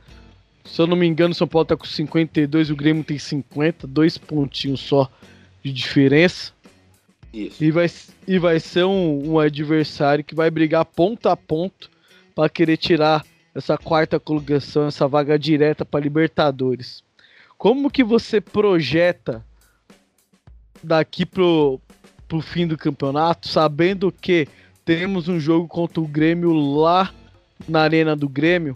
se eu não me engano, o São Paulo tá com 52, o Grêmio tem 50, dois pontinhos só de diferença. Isso. E vai, e vai ser um, um adversário que vai brigar ponto a ponto para querer tirar essa quarta colocação, essa vaga direta para Libertadores. Como que você projeta daqui pro, pro fim do campeonato, sabendo que temos um jogo contra o Grêmio lá na Arena do Grêmio,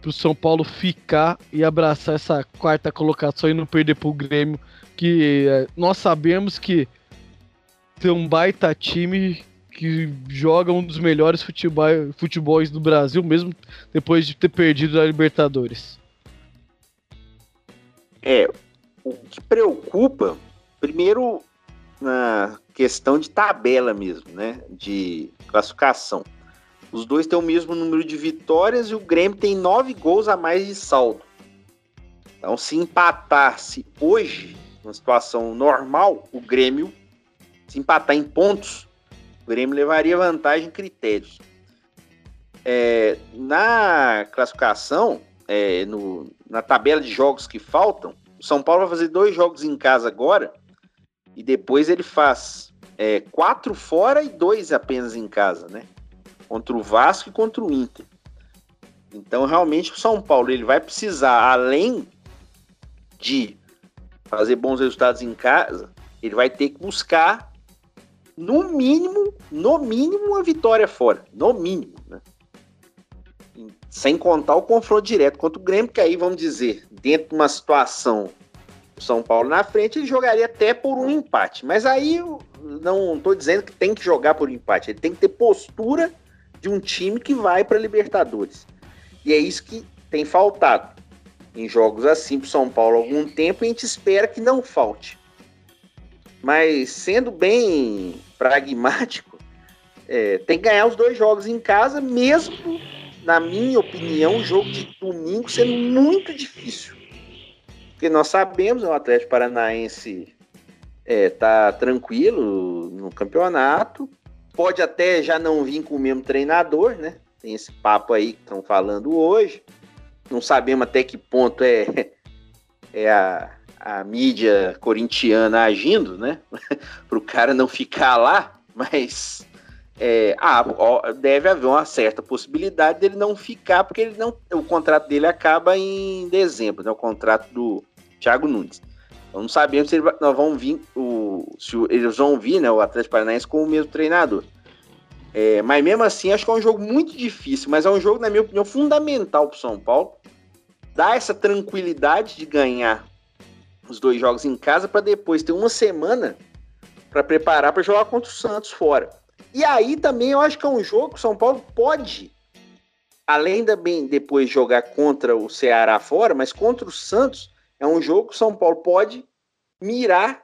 pro São Paulo ficar e abraçar essa quarta colocação e não perder pro Grêmio, que é, nós sabemos que tem um baita time que joga um dos melhores futebol, futebols do Brasil, mesmo depois de ter perdido a Libertadores. É, o que preocupa, primeiro na questão de tabela mesmo, né? De classificação. Os dois têm o mesmo número de vitórias e o Grêmio tem nove gols a mais de saldo. Então, se empatasse hoje, numa situação normal, o Grêmio se empatar em pontos, o Grêmio levaria vantagem em critérios. É, na classificação, é, no, na tabela de jogos que faltam, o São Paulo vai fazer dois jogos em casa agora e depois ele faz é, quatro fora e dois apenas em casa, né? Contra o Vasco e contra o Inter. Então, realmente, o São Paulo ele vai precisar, além de fazer bons resultados em casa, ele vai ter que buscar, no mínimo, no mínimo, uma vitória fora. No mínimo, né? Sem contar o confronto direto contra o Grêmio, que aí, vamos dizer, dentro de uma situação São Paulo na frente, ele jogaria até por um empate. Mas aí eu não estou dizendo que tem que jogar por empate, ele tem que ter postura de um time que vai para Libertadores. E é isso que tem faltado em jogos assim para São Paulo há algum tempo e a gente espera que não falte. Mas sendo bem pragmático, é, tem que ganhar os dois jogos em casa, mesmo, na minha opinião, o jogo de domingo sendo muito difícil. Porque nós sabemos, o Atlético Paranaense é, tá tranquilo no campeonato, pode até já não vir com o mesmo treinador, né? Tem esse papo aí que estão falando hoje. Não sabemos até que ponto é, é a, a mídia corintiana agindo, né? Para o cara não ficar lá, mas é, ah, deve haver uma certa possibilidade dele não ficar, porque ele não, o contrato dele acaba em dezembro, né? O contrato do Thiago Nunes. Então não sabemos se ele, nós vamos vir, o, se eles vão vir, né? O Atlético Paranaense com o mesmo treinador. É, mas mesmo assim, acho que é um jogo muito difícil, mas é um jogo, na minha opinião, fundamental para o São Paulo. Dá essa tranquilidade de ganhar os dois jogos em casa para depois ter uma semana para preparar para jogar contra o Santos fora. E aí também eu acho que é um jogo que o São Paulo pode, além de bem depois jogar contra o Ceará fora, mas contra o Santos, é um jogo que o São Paulo pode mirar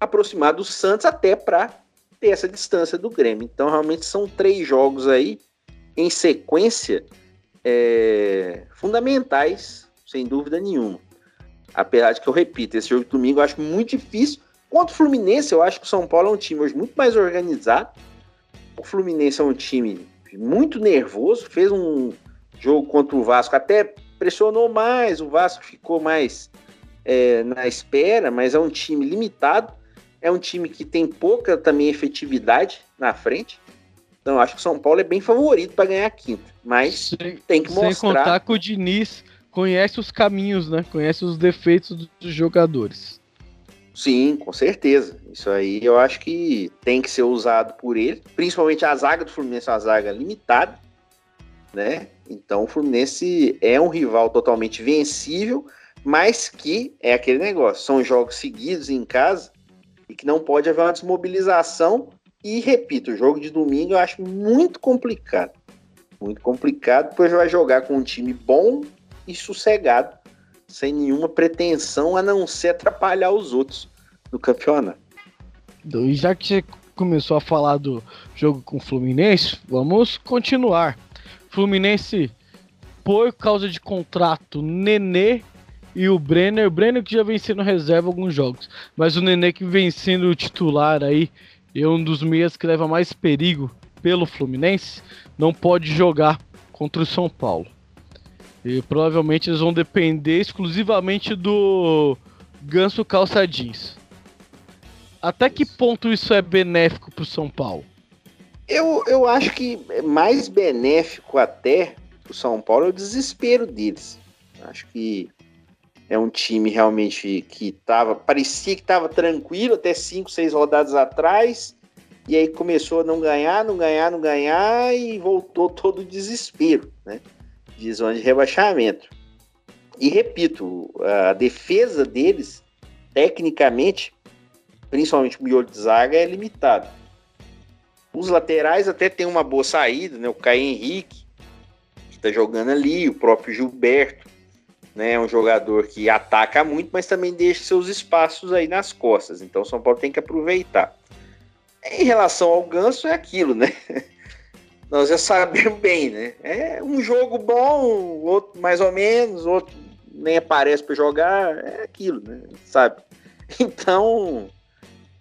aproximar do Santos até para ter essa distância do Grêmio. Então, realmente são três jogos aí em sequência é, fundamentais, sem dúvida nenhuma. Apesar de que eu repito, esse jogo de domingo eu acho muito difícil. Contra o Fluminense, eu acho que o São Paulo é um time hoje muito mais organizado. O Fluminense é um time muito nervoso, fez um jogo contra o Vasco, até pressionou mais, o Vasco ficou mais é, na espera, mas é um time limitado. É um time que tem pouca também efetividade na frente. Então acho que o São Paulo é bem favorito para ganhar a quinta. Mas sem, tem que mostrar. Sem contar que o Diniz conhece os caminhos, né? Conhece os defeitos dos jogadores. Sim, com certeza. Isso aí eu acho que tem que ser usado por ele. Principalmente a zaga do Fluminense é uma zaga limitada, né? Então o Fluminense é um rival totalmente vencível, mas que é aquele negócio. São jogos seguidos em casa e que não pode haver uma desmobilização. E repito, o jogo de domingo eu acho muito complicado. Muito complicado, pois vai jogar com um time bom e sossegado, sem nenhuma pretensão a não ser atrapalhar os outros no campeonato. E já que você começou a falar do jogo com o Fluminense, vamos continuar. Fluminense, por causa de contrato, Nenê e o Brenner, o Brenner que já vem sendo reserva alguns jogos, mas o Nenê que vem sendo titular aí, é um dos meias que leva mais perigo pelo Fluminense, não pode jogar contra o São Paulo. E provavelmente eles vão depender exclusivamente do Ganso Calça Jeans. Até que ponto isso é benéfico para o São Paulo? Eu, eu acho que é mais benéfico até para o São Paulo é o desespero deles. Acho que é um time realmente que tava, parecia que estava tranquilo até 5, 6 rodadas atrás, e aí começou a não ganhar, não ganhar, não ganhar, e voltou todo o desespero, né? De zona de rebaixamento. E repito, a defesa deles, tecnicamente, principalmente o miolo de zaga, é limitado. Os laterais até tem uma boa saída, né? O Caio Henrique, que está jogando ali, o próprio Gilberto né? É um jogador que ataca muito, mas também deixa seus espaços aí nas costas. Então o São Paulo tem que aproveitar. Em relação ao Ganso, é aquilo, né? Nós já sabemos bem, né? É um jogo bom, outro mais ou menos, outro nem aparece para jogar, é aquilo, né? Sabe? Então,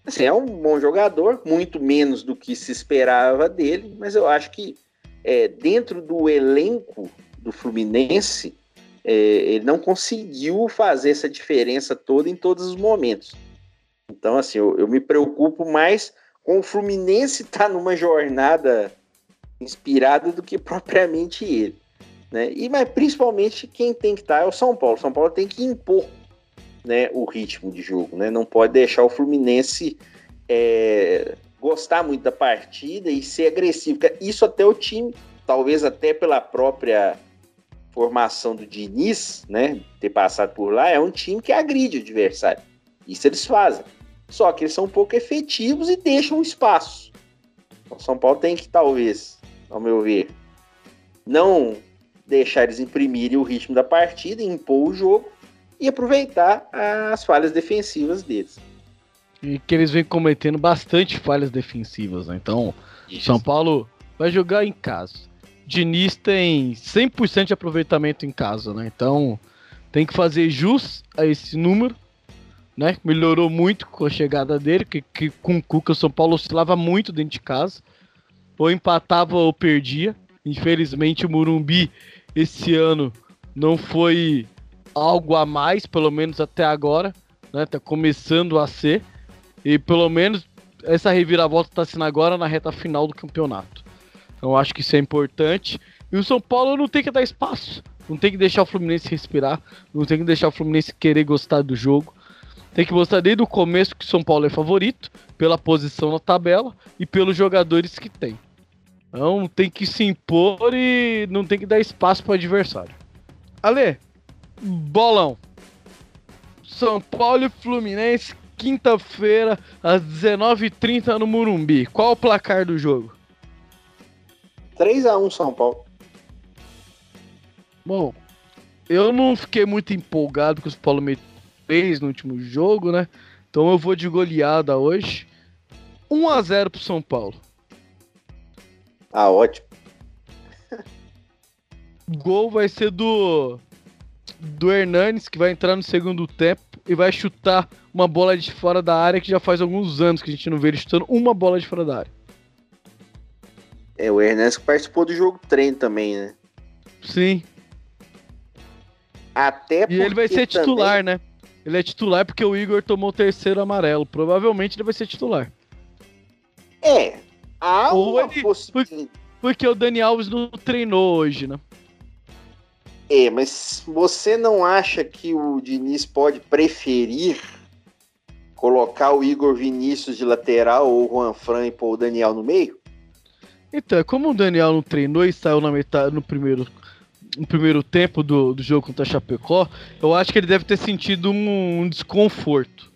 assim, é um bom jogador, muito menos do que se esperava dele, mas eu acho que é, dentro do elenco do Fluminense, é, ele não conseguiu fazer essa diferença toda em todos os momentos. Então, assim, eu, eu me preocupo mais com o Fluminense estar tá numa jornada inspirada do que propriamente ele. Né? E, mas principalmente quem tem que estar tá é o São Paulo. O São Paulo tem que impor né, o ritmo de jogo, né? Não pode deixar o Fluminense é, gostar muito da partida e ser agressivo. Isso até o time, talvez até pela própria formação do Diniz, né, ter passado por lá, é um time que agride o adversário. Isso eles fazem. Só que eles são um pouco efetivos e deixam espaço. O São Paulo tem que, talvez, ao meu ver, não deixar eles imprimirem o ritmo da partida, impor o jogo e aproveitar as falhas defensivas deles. E que eles vêm cometendo bastante falhas defensivas, né? Então, Isso. São Paulo vai jogar em casa. Diniz tem 100% de aproveitamento em casa, né? Então, tem que fazer jus a esse número, né? Melhorou muito com a chegada dele, que, que com o Cuca o São Paulo oscilava muito dentro de casa. Ou empatava ou perdia. Infelizmente o Murumbi esse ano não foi algo a mais, pelo menos até agora, né? Tá começando a ser. E pelo menos essa reviravolta está sendo agora na reta final do campeonato. Então acho que isso é importante. E o São Paulo não tem que dar espaço. Não tem que deixar o Fluminense respirar. Não tem que deixar o Fluminense querer gostar do jogo. Tem que mostrar desde o começo que o São Paulo é favorito, pela posição na tabela e pelos jogadores que tem. Então tem que se impor e não tem que dar espaço para o adversário. Ale, bolão. São Paulo e Fluminense, quinta-feira, às 19h30 no Murumbi. Qual o placar do jogo? 3x1 São Paulo. Bom, eu não fiquei muito empolgado com os Paulo fez no último jogo, né? Então eu vou de goleada hoje. 1 a 0 pro São Paulo. Ah, ótimo. Gol vai ser do do Hernanes, que vai entrar no segundo tempo e vai chutar uma bola de fora da área que já faz alguns anos que a gente não vê ele chutando uma bola de fora da área. É, o Hernanes participou do jogo treino também, né? Sim. Até E ele vai ser titular, também... né? Ele é titular porque o Igor tomou o terceiro amarelo. Provavelmente ele vai ser titular. É. Há Ou uma ele, possibilidade. Porque o Dani Alves não treinou hoje, né? É, mas você não acha que o Diniz pode preferir colocar o Igor Vinícius de lateral ou o Juan Fran e pôr o Daniel no meio? Então, como o Daniel não treinou e saiu na metade no primeiro no primeiro tempo do, do jogo contra a Chapecó, eu acho que ele deve ter sentido um, um desconforto.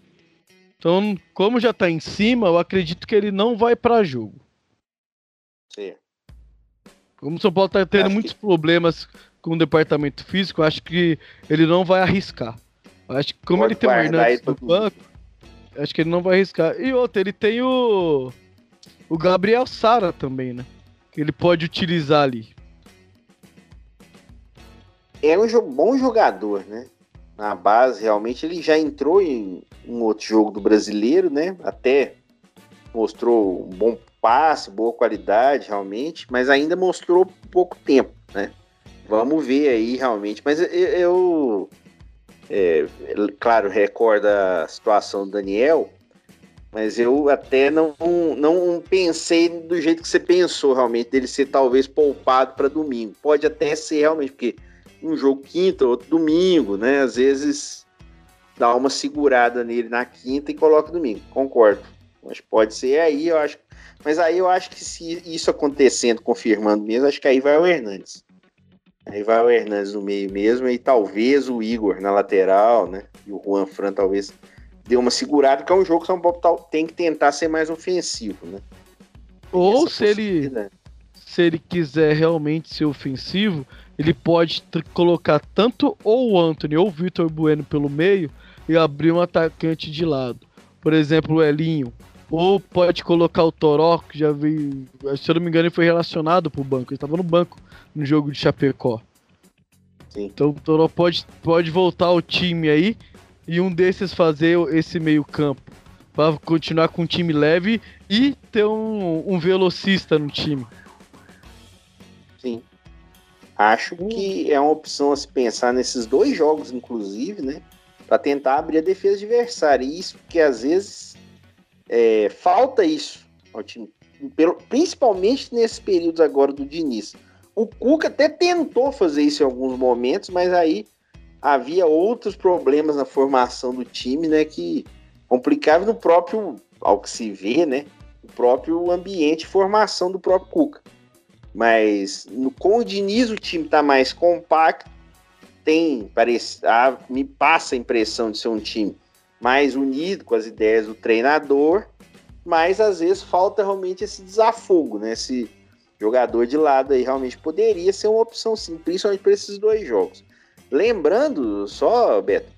Então, como já tá em cima, eu acredito que ele não vai para jogo. Sim. Como o São Paulo tá tendo acho muitos que... problemas com o departamento físico, acho que ele não vai arriscar. Acho que como Pode ele tem o Hernandes no banco, acho que ele não vai arriscar. E outro, ele tem o o Gabriel Sara também, né? Que ele pode utilizar ali é um bom jogador, né? Na base, realmente, ele já entrou em um outro jogo do brasileiro, né? Até mostrou um bom passe, boa qualidade, realmente, mas ainda mostrou pouco tempo, né? Vamos ver aí, realmente. Mas eu, eu é, claro, recorda a situação do Daniel, mas eu até não, não pensei do jeito que você pensou, realmente, dele ser talvez poupado para domingo. Pode até ser, realmente, porque um jogo quinta, outro domingo, né? Às vezes dá uma segurada nele na quinta e coloca domingo. Concordo. Mas pode ser aí, eu acho. Mas aí eu acho que se isso acontecendo, confirmando mesmo, acho que aí vai o Hernandes. Aí vai o Hernandes no meio mesmo e talvez o Igor na lateral, né? E o Juan Fran talvez dê uma segurada, que é um jogo que São Paulo tem que tentar ser mais ofensivo, né? Ou se ele se ele quiser realmente ser ofensivo, ele pode colocar tanto ou o Anthony ou o Vitor Bueno pelo meio e abrir um atacante de lado. Por exemplo, o Elinho. Ou pode colocar o Toró, que já veio. Se eu não me engano, ele foi relacionado pro banco. Ele estava no banco no jogo de Chapecó. Sim. Então o Toró pode, pode voltar ao time aí e um desses fazer esse meio-campo. Para continuar com um time leve e ter um, um velocista no time. Sim. Acho que é uma opção a se pensar nesses dois jogos, inclusive, né? Para tentar abrir a defesa adversária. E isso porque às vezes é, falta isso ao time. Principalmente nesses períodos agora do Diniz. O Cuca até tentou fazer isso em alguns momentos, mas aí havia outros problemas na formação do time, né, que complicavam no próprio, ao que se vê, né, o próprio ambiente de formação do próprio Cuca. Mas no, com o Diniz o time está mais compacto, tem, parece, a, me passa a impressão de ser um time mais unido com as ideias do treinador, mas às vezes falta realmente esse desafogo, né? Esse jogador de lado aí realmente poderia ser uma opção sim, principalmente para esses dois jogos. Lembrando só, Beto,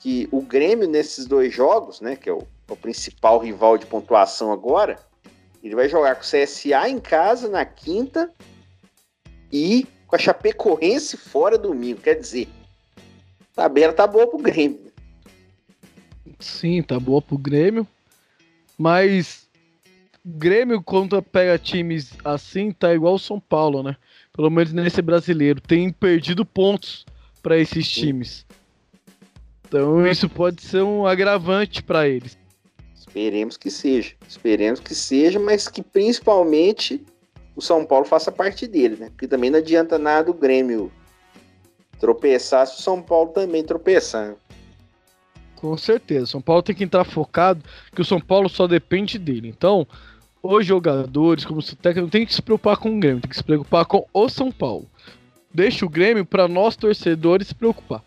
que o Grêmio nesses dois jogos, né, que é o, o principal rival de pontuação agora, ele vai jogar com o CSA em casa na quinta e com a Chapecoense fora domingo. Quer dizer, a tabela tá boa pro Grêmio. Sim, tá boa pro Grêmio. Mas o Grêmio, quando pega times assim, tá igual o São Paulo, né? Pelo menos nesse brasileiro. Tem perdido pontos para esses times. Então isso pode ser um agravante para eles. Esperemos que seja. Esperemos que seja, mas que principalmente o São Paulo faça parte dele, né? Porque também não adianta nada o Grêmio tropeçar se o São Paulo também tropeçar. Com certeza. O São Paulo tem que entrar focado, que o São Paulo só depende dele. Então, os jogadores, como o técnico, não tem que se preocupar com o Grêmio, tem que se preocupar com o São Paulo. Deixa o Grêmio para nós torcedores se preocupar.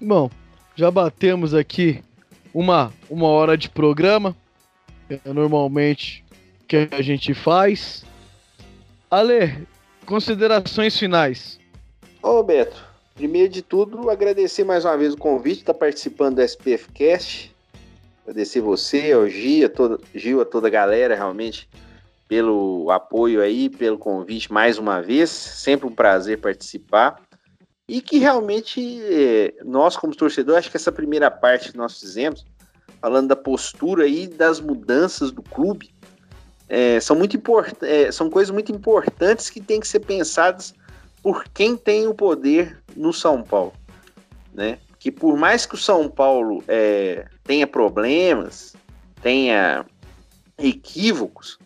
Bom, já batemos aqui uma, uma hora de programa. É normalmente que a gente faz. Ale, considerações finais. Ô Beto, primeiro de tudo, agradecer mais uma vez o convite, estar tá participando do SPF Cast. Agradecer você, ao Gil, a toda, Gil, a toda a galera, realmente, pelo apoio aí, pelo convite mais uma vez. Sempre um prazer participar. E que realmente eh, nós, como torcedor, acho que essa primeira parte que nós fizemos, falando da postura e das mudanças do clube, é, são, muito import é, são coisas muito importantes que têm que ser pensadas por quem tem o poder no São Paulo. Né? Que por mais que o São Paulo é, tenha problemas, tenha equívocos,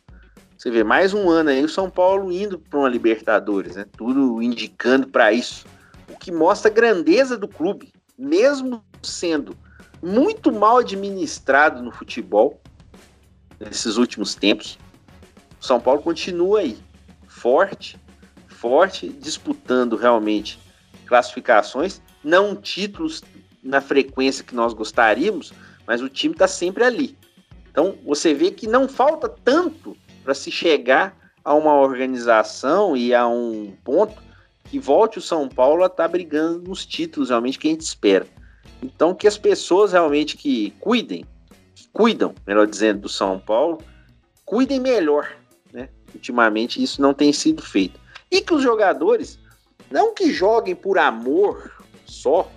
você vê mais um ano aí o São Paulo indo para uma Libertadores, né? tudo indicando para isso. O que mostra a grandeza do clube, mesmo sendo muito mal administrado no futebol nesses últimos tempos. O São Paulo continua aí, forte, forte, disputando realmente classificações, não títulos na frequência que nós gostaríamos, mas o time está sempre ali. Então você vê que não falta tanto para se chegar a uma organização e a um ponto que volte o São Paulo a estar tá brigando nos títulos realmente que a gente espera. Então que as pessoas realmente que cuidem, que cuidam, melhor dizendo, do São Paulo, cuidem melhor Ultimamente isso não tem sido feito. E que os jogadores, não que joguem por amor só,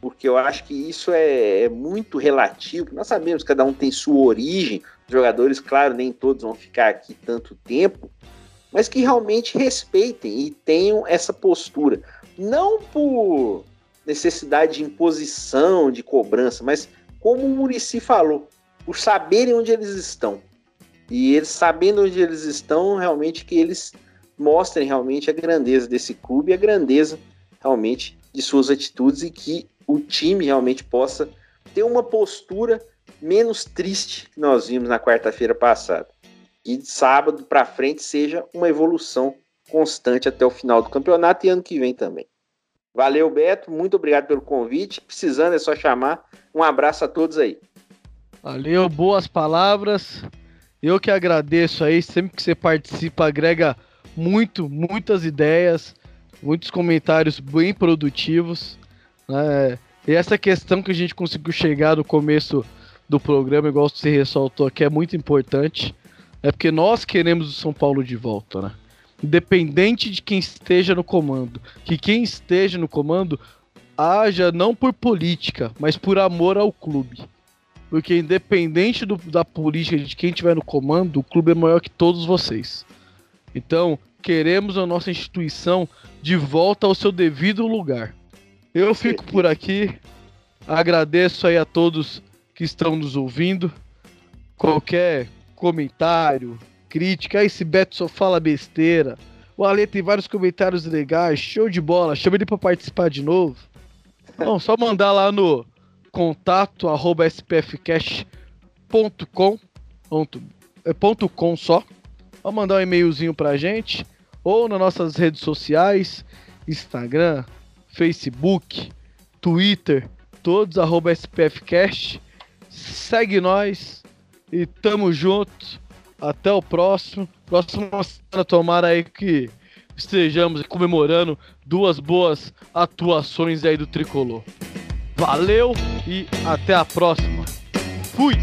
porque eu acho que isso é, é muito relativo. Nós sabemos que cada um tem sua origem. Os jogadores, claro, nem todos vão ficar aqui tanto tempo, mas que realmente respeitem e tenham essa postura. Não por necessidade de imposição, de cobrança, mas como o Murici falou, por saberem onde eles estão. E eles sabendo onde eles estão, realmente que eles mostrem realmente a grandeza desse clube, a grandeza realmente de suas atitudes e que o time realmente possa ter uma postura menos triste que nós vimos na quarta-feira passada. E de sábado para frente seja uma evolução constante até o final do campeonato e ano que vem também. Valeu, Beto. Muito obrigado pelo convite. Precisando é só chamar. Um abraço a todos aí. Valeu, boas palavras. Eu que agradeço aí, sempre que você participa, agrega muito, muitas ideias, muitos comentários bem produtivos. Né? E essa questão que a gente conseguiu chegar no começo do programa, igual você ressaltou aqui, é muito importante. É porque nós queremos o São Paulo de volta, né? Independente de quem esteja no comando. Que quem esteja no comando haja não por política, mas por amor ao clube. Porque independente do, da política de quem estiver no comando, o clube é maior que todos vocês. Então, queremos a nossa instituição de volta ao seu devido lugar. Eu fico por aqui. Agradeço aí a todos que estão nos ouvindo. Qualquer comentário, crítica, esse Beto só fala besteira. O Ale tem vários comentários legais, show de bola. Chama ele para participar de novo. Bom, só mandar lá no contato arroba spfcash.com ponto, é ponto com só. Ou mandar um e-mailzinho pra gente. Ou nas nossas redes sociais, Instagram, Facebook, Twitter, todos arroba spfcast. Segue nós e tamo junto. Até o próximo. Próxima semana, tomara aí que estejamos comemorando duas boas atuações aí do tricolor. Valeu e até a próxima. Fui!